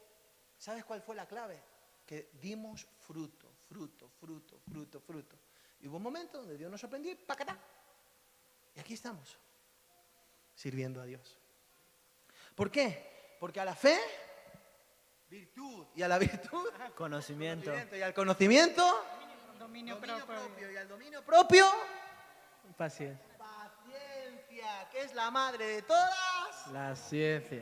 ¿sabes cuál fue la clave? Que dimos fruto, fruto, fruto, fruto, fruto. Y hubo un momento donde Dios nos sorprendió y ¡pacatá! Y aquí estamos, sirviendo a Dios. ¿Por qué? Porque a la fe virtud. Y a la virtud, conocimiento. Y al conocimiento, dominio, propio. Y al dominio propio, paciencia. Paciencia, que es la madre de todas. La ciencia.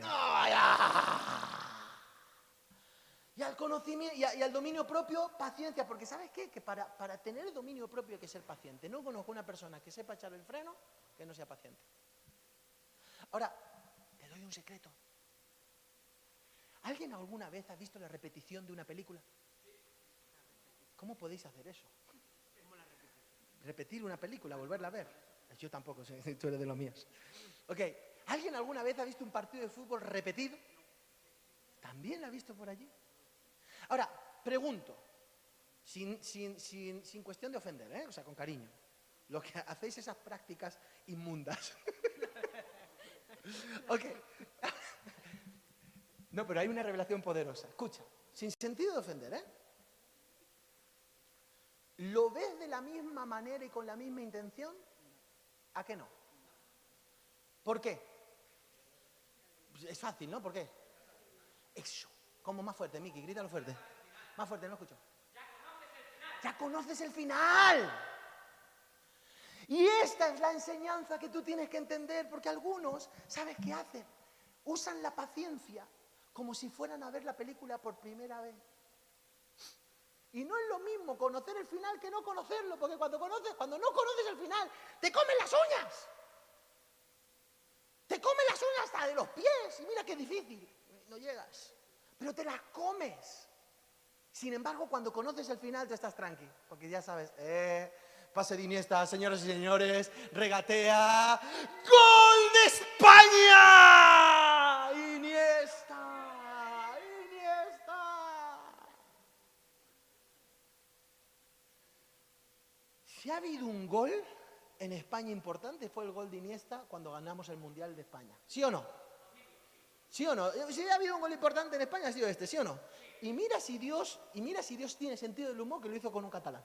Y al conocimiento y, al dominio propio, paciencia. Porque ¿sabes qué? Que para, para tener el dominio propio hay que ser paciente. No conozco una persona que sepa echar el freno que no sea paciente. Ahora, te doy un secreto. ¿Alguien alguna vez ha visto la repetición de una película? ¿Cómo podéis hacer eso? Repetir una película, volverla a ver. Yo tampoco, tú eres de los míos. Ok, ¿alguien alguna vez ha visto un partido de fútbol repetido? ¿También la ha visto por allí? Ahora, pregunto, sin, cuestión de ofender, ¿eh? o sea, con cariño, lo que hacéis esas prácticas inmundas. ok, no, pero hay una revelación poderosa. Escucha, sin sentido de ofender, ¿eh? ¿Lo ves de la misma manera y con la misma intención? ¿A qué no? ¿Por qué? Pues es fácil, ¿no? ¿Por qué? Eso. Como más fuerte, Miki, grítalo fuerte. Más fuerte, no escucho. Ya conoces el final. Y esta es la enseñanza que tú tienes que entender, porque algunos, ¿sabes qué hacen? Usan la paciencia como si fueran a ver la película por primera vez. Y no es lo mismo conocer el final que no conocerlo, porque cuando conoces, cuando no conoces el final, te comen las uñas. Te comen las uñas hasta de los pies. Y mira qué difícil. No llegas. Pero te las comes. Sin embargo, cuando conoces el final, te estás tranqui. Porque ya sabes, eh, pase de Iniesta, señoras y señores, regatea. ¡Gol de España! Iniesta, Iniesta. Si ha habido un gol en España importante, fue el gol de Iniesta cuando ganamos el Mundial de España. ¿Sí o no? ¿Sí o no? Si ha habido un gol importante en España, ha sido este, ¿sí o no? Y mira si Dios, y mira si Dios tiene sentido del humor que lo hizo con un catalán.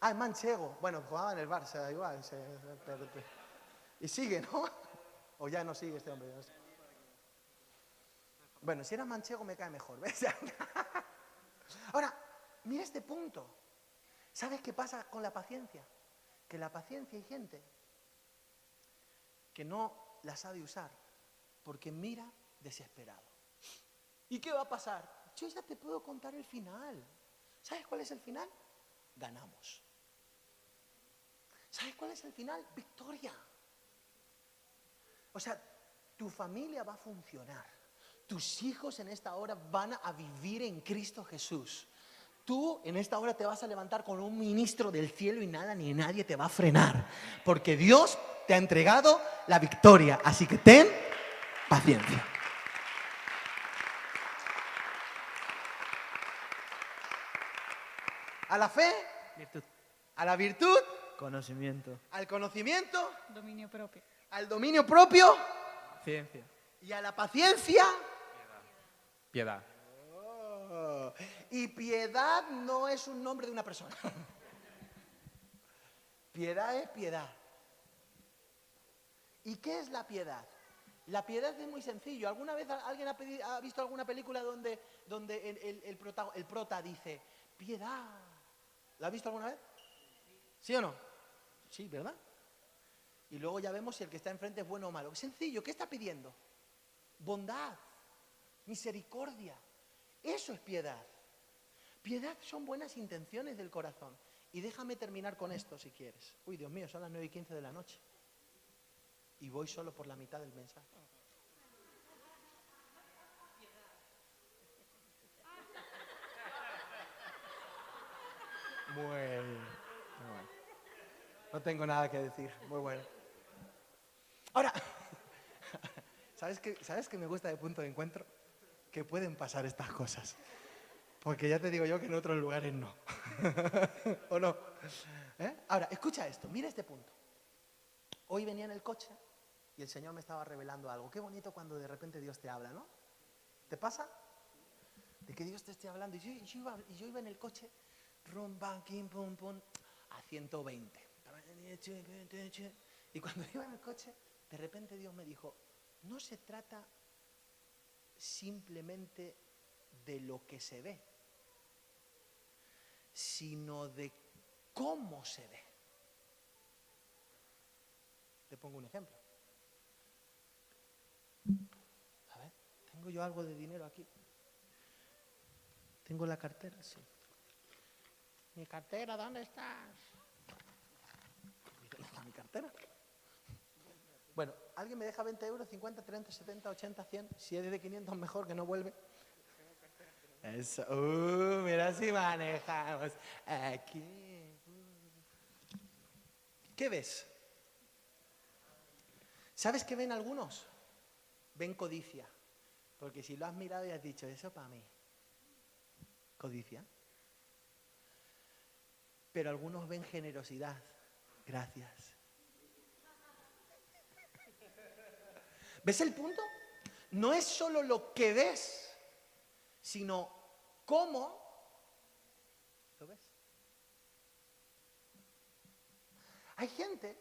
Ah, es manchego. Bueno, jugaba en el Barça, igual. se- y sigue, ¿no? O ya no sigue este hombre. Bueno, si era manchego me cae mejor. Ahora, mira este punto. ¿Sabes qué pasa con la paciencia? Que la paciencia hay gente que no la sabe usar porque mira desesperado. ¿Y qué va a pasar? Yo ya te puedo contar el final. ¿Sabes cuál es el final? Ganamos. ¿Sabes cuál es el final? Victoria. O sea, tu familia va a funcionar. Tus hijos en esta hora van a vivir en Cristo Jesús. Tú en esta hora te vas a levantar con un ministro del cielo y nada ni nadie te va a frenar. Porque Dios te ha entregado la victoria. Así que ten paciencia. A la fe, Virtud. a la virtud, Conocimiento. al conocimiento, Dominio propio. al dominio propio Ciencia. y a la paciencia. Piedad. Oh, Y piedad no es un nombre de una persona. Piedad es piedad. ¿Y qué es la piedad? La piedad es muy sencillo. ¿Alguna vez alguien ha, pedi- ha visto alguna película donde, donde el prota, el prota dice, piedad? ¿La ha visto alguna vez? ¿Sí o no? Sí, ¿verdad? Y luego ya vemos si el que está enfrente es bueno o malo. Sencillo, ¿qué está pidiendo? Bondad, misericordia. Eso es piedad. Piedad son buenas intenciones del corazón. Y déjame terminar con esto si quieres. Uy, Dios mío, son las 9 y 15 de la noche. Y voy solo por la mitad del mensaje. Muy bueno. No tengo nada que decir. Muy bueno. Ahora, ¿sabes qué, ¿sabes qué me gusta de punto de encuentro? Que pueden pasar estas cosas. Porque ya te digo yo que en otros lugares no. ¿O no? ¿Eh? Ahora, escucha esto, mira este punto. Hoy venía en el coche y el Señor me estaba revelando algo. Qué bonito cuando de repente Dios te habla, ¿no? ¿Te pasa? De que Dios te esté hablando. Y yo, iba, y yo iba en el coche, rum, bam, kim, pum, pum, a 120. Y cuando iba en el coche, de repente Dios me dijo, no se trata simplemente de lo que se ve, sino de cómo se ve. Te pongo un ejemplo. Tengo yo algo de dinero aquí. Tengo la cartera, sí. Mi cartera, ¿dónde estás? ¿Dónde está mi cartera? Bueno, ¿alguien me deja 20 euros, 50, 30, 70, 80, 100? Si es de 500, mejor que no vuelve. Eso, uh, mira si manejamos aquí. ¿Qué ves? ¿Sabes qué ven algunos? Ven codicia. Porque si lo has mirado y has dicho, eso para mí. Codicia. Pero algunos ven generosidad. Gracias. ¿Ves el punto? No es solo lo que ves, sino cómo lo ves. Hay gente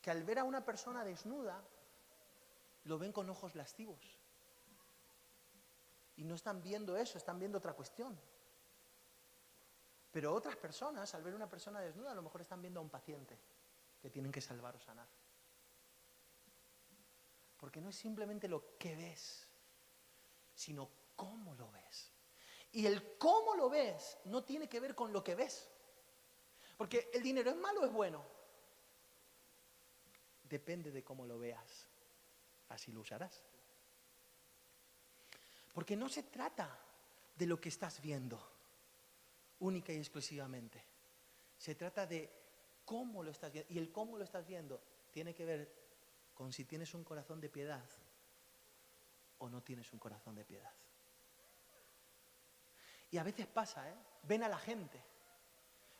que al ver a una persona desnuda lo ven con ojos lascivos. Y no están viendo eso, están viendo otra cuestión. Pero otras personas, al ver una persona desnuda, a lo mejor están viendo a un paciente que tienen que salvar o sanar. Porque no es simplemente lo que ves, sino cómo lo ves. Y el cómo lo ves no tiene que ver con lo que ves. Porque el dinero es malo o es bueno. Depende de cómo lo veas. Así lo usarás. Porque no se trata de lo que estás viendo, única y exclusivamente. Se trata de cómo lo estás viendo. Y el cómo lo estás viendo tiene que ver con si tienes un corazón de piedad o no tienes un corazón de piedad. Y a veces pasa, ¿eh? Ven a la gente.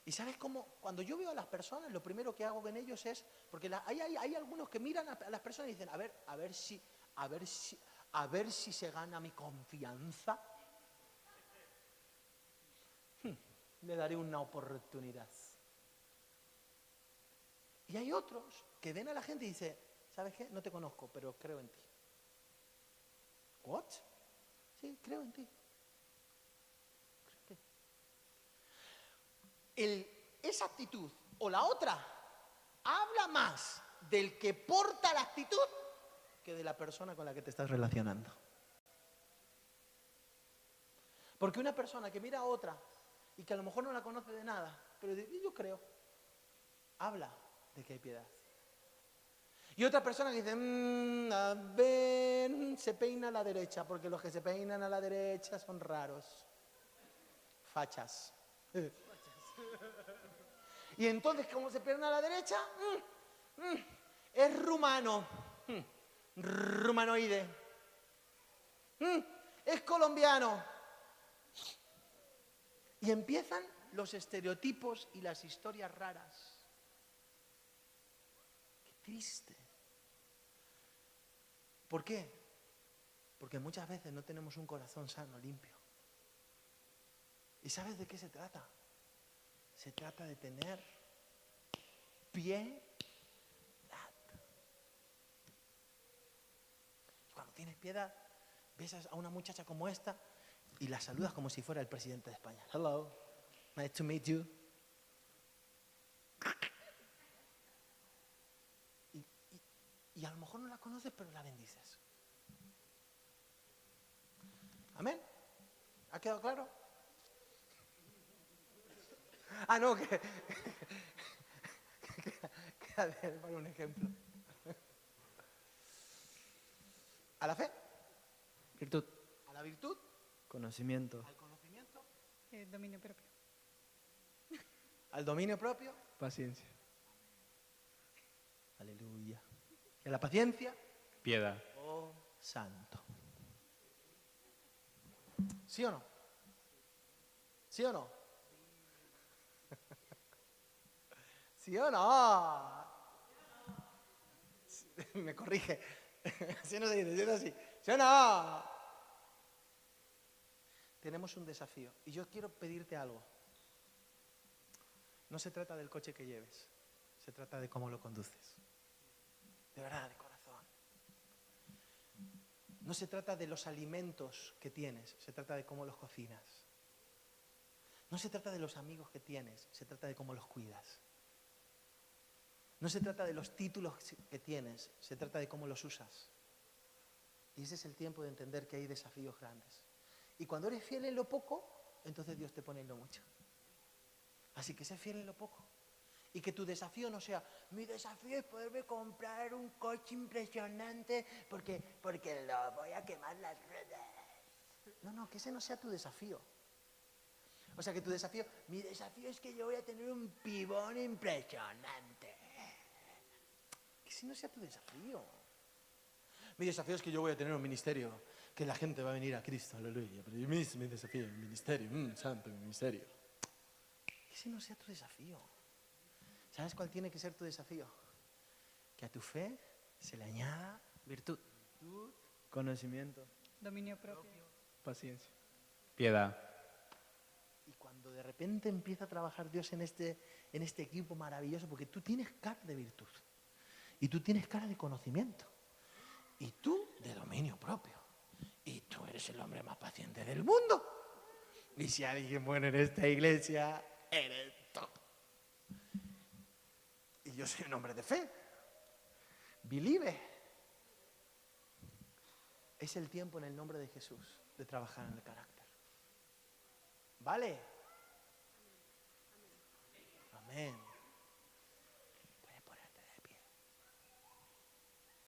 Y sabes cómo, cuando yo veo a las personas, lo primero que hago con ellos es, porque hay algunos que miran a, a las personas y dicen, a ver, a ver si, a ver si, a ver si se gana mi confianza. Hmm, le daré una oportunidad. Y hay otros que ven a la gente y dicen, ¿sabes qué? No te conozco, pero creo en ti. ¿What? Sí, creo en ti. En ti. Esa actitud o la otra habla más del que porta la actitud de la persona con la que te estás relacionando. Porque una persona que mira a otra y que a lo mejor no la conoce de nada, pero yo creo, habla de que hay piedad. Y otra persona que dice, "Mm, a ver, se peina a la derecha, porque los que se peinan a la derecha son raros. Fachas. y entonces, ¿cómo se peina a la derecha? Mm, mm, es rumano. Mm, rumanoide. Mm, es colombiano. Y empiezan los estereotipos y las historias raras. Qué triste. ¿Por qué? Porque muchas veces no tenemos un corazón sano, limpio. ¿Y sabes de qué se trata? Se trata de tener piedad. Y cuando tienes piedad, ves a una muchacha como esta y la saludas como si fuera el presidente de España. Hello, nice to meet you. Y, y- y a lo mejor no la conoces, pero la bendices. Amén. ¿Ha quedado claro? Ah, no, que. Queda bien para un ejemplo. ¿A la fe? Virtud. ¿A la virtud? Conocimiento. ¿Al conocimiento? Eh, dominio propio. ¿Al dominio propio? Paciencia. Aleluya. ¿Y a la paciencia? Piedad. Oh, santo. ¿Sí o no? ¿Sí o no? ¿Sí o no? Me corrige. ¿Sí o no se dice? ¿Sí o no sí? Tenemos un desafío. Y yo quiero pedirte algo. No se trata del coche que lleves. Se trata de cómo lo conduces. De verdad, de corazón. No se trata de los alimentos que tienes, se trata de cómo los cocinas. No se trata de los amigos que tienes, se trata de cómo los cuidas. No se trata de los títulos que tienes, se trata de cómo los usas. Y ese es el tiempo de entender que hay desafíos grandes. Y cuando eres fiel en lo poco, entonces Dios te pone en lo mucho. Así que sé fiel en lo poco. Y que tu desafío no sea, mi desafío es poderme comprar un coche impresionante porque, porque lo voy a quemar las ruedas. No, no, que ese no sea tu desafío. O sea, que tu desafío, mi desafío es que yo voy a tener un pibón impresionante. Que ese no sea tu desafío. Mi desafío es que yo voy a tener un ministerio, que la gente va a venir a Cristo, aleluya. Pero mi, mi desafío, mi ministerio, mm, santo, mi ministerio. Que ese no sea tu desafío. ¿Sabes cuál tiene que ser tu desafío? Que a tu fe se le añada Virtud. Conocimiento. Dominio propio. Paciencia. Piedad. Y cuando de repente empieza a trabajar Dios en este, en este equipo maravilloso, porque tú tienes cara de virtud, y tú tienes cara de conocimiento. Y tú de dominio propio. Y tú eres el hombre más paciente del mundo. Y si alguien muere en esta iglesia, eres tú. Y yo soy un hombre de fe. Believe. Es el tiempo en el nombre de Jesús de trabajar en el carácter. ¿Vale? Amén.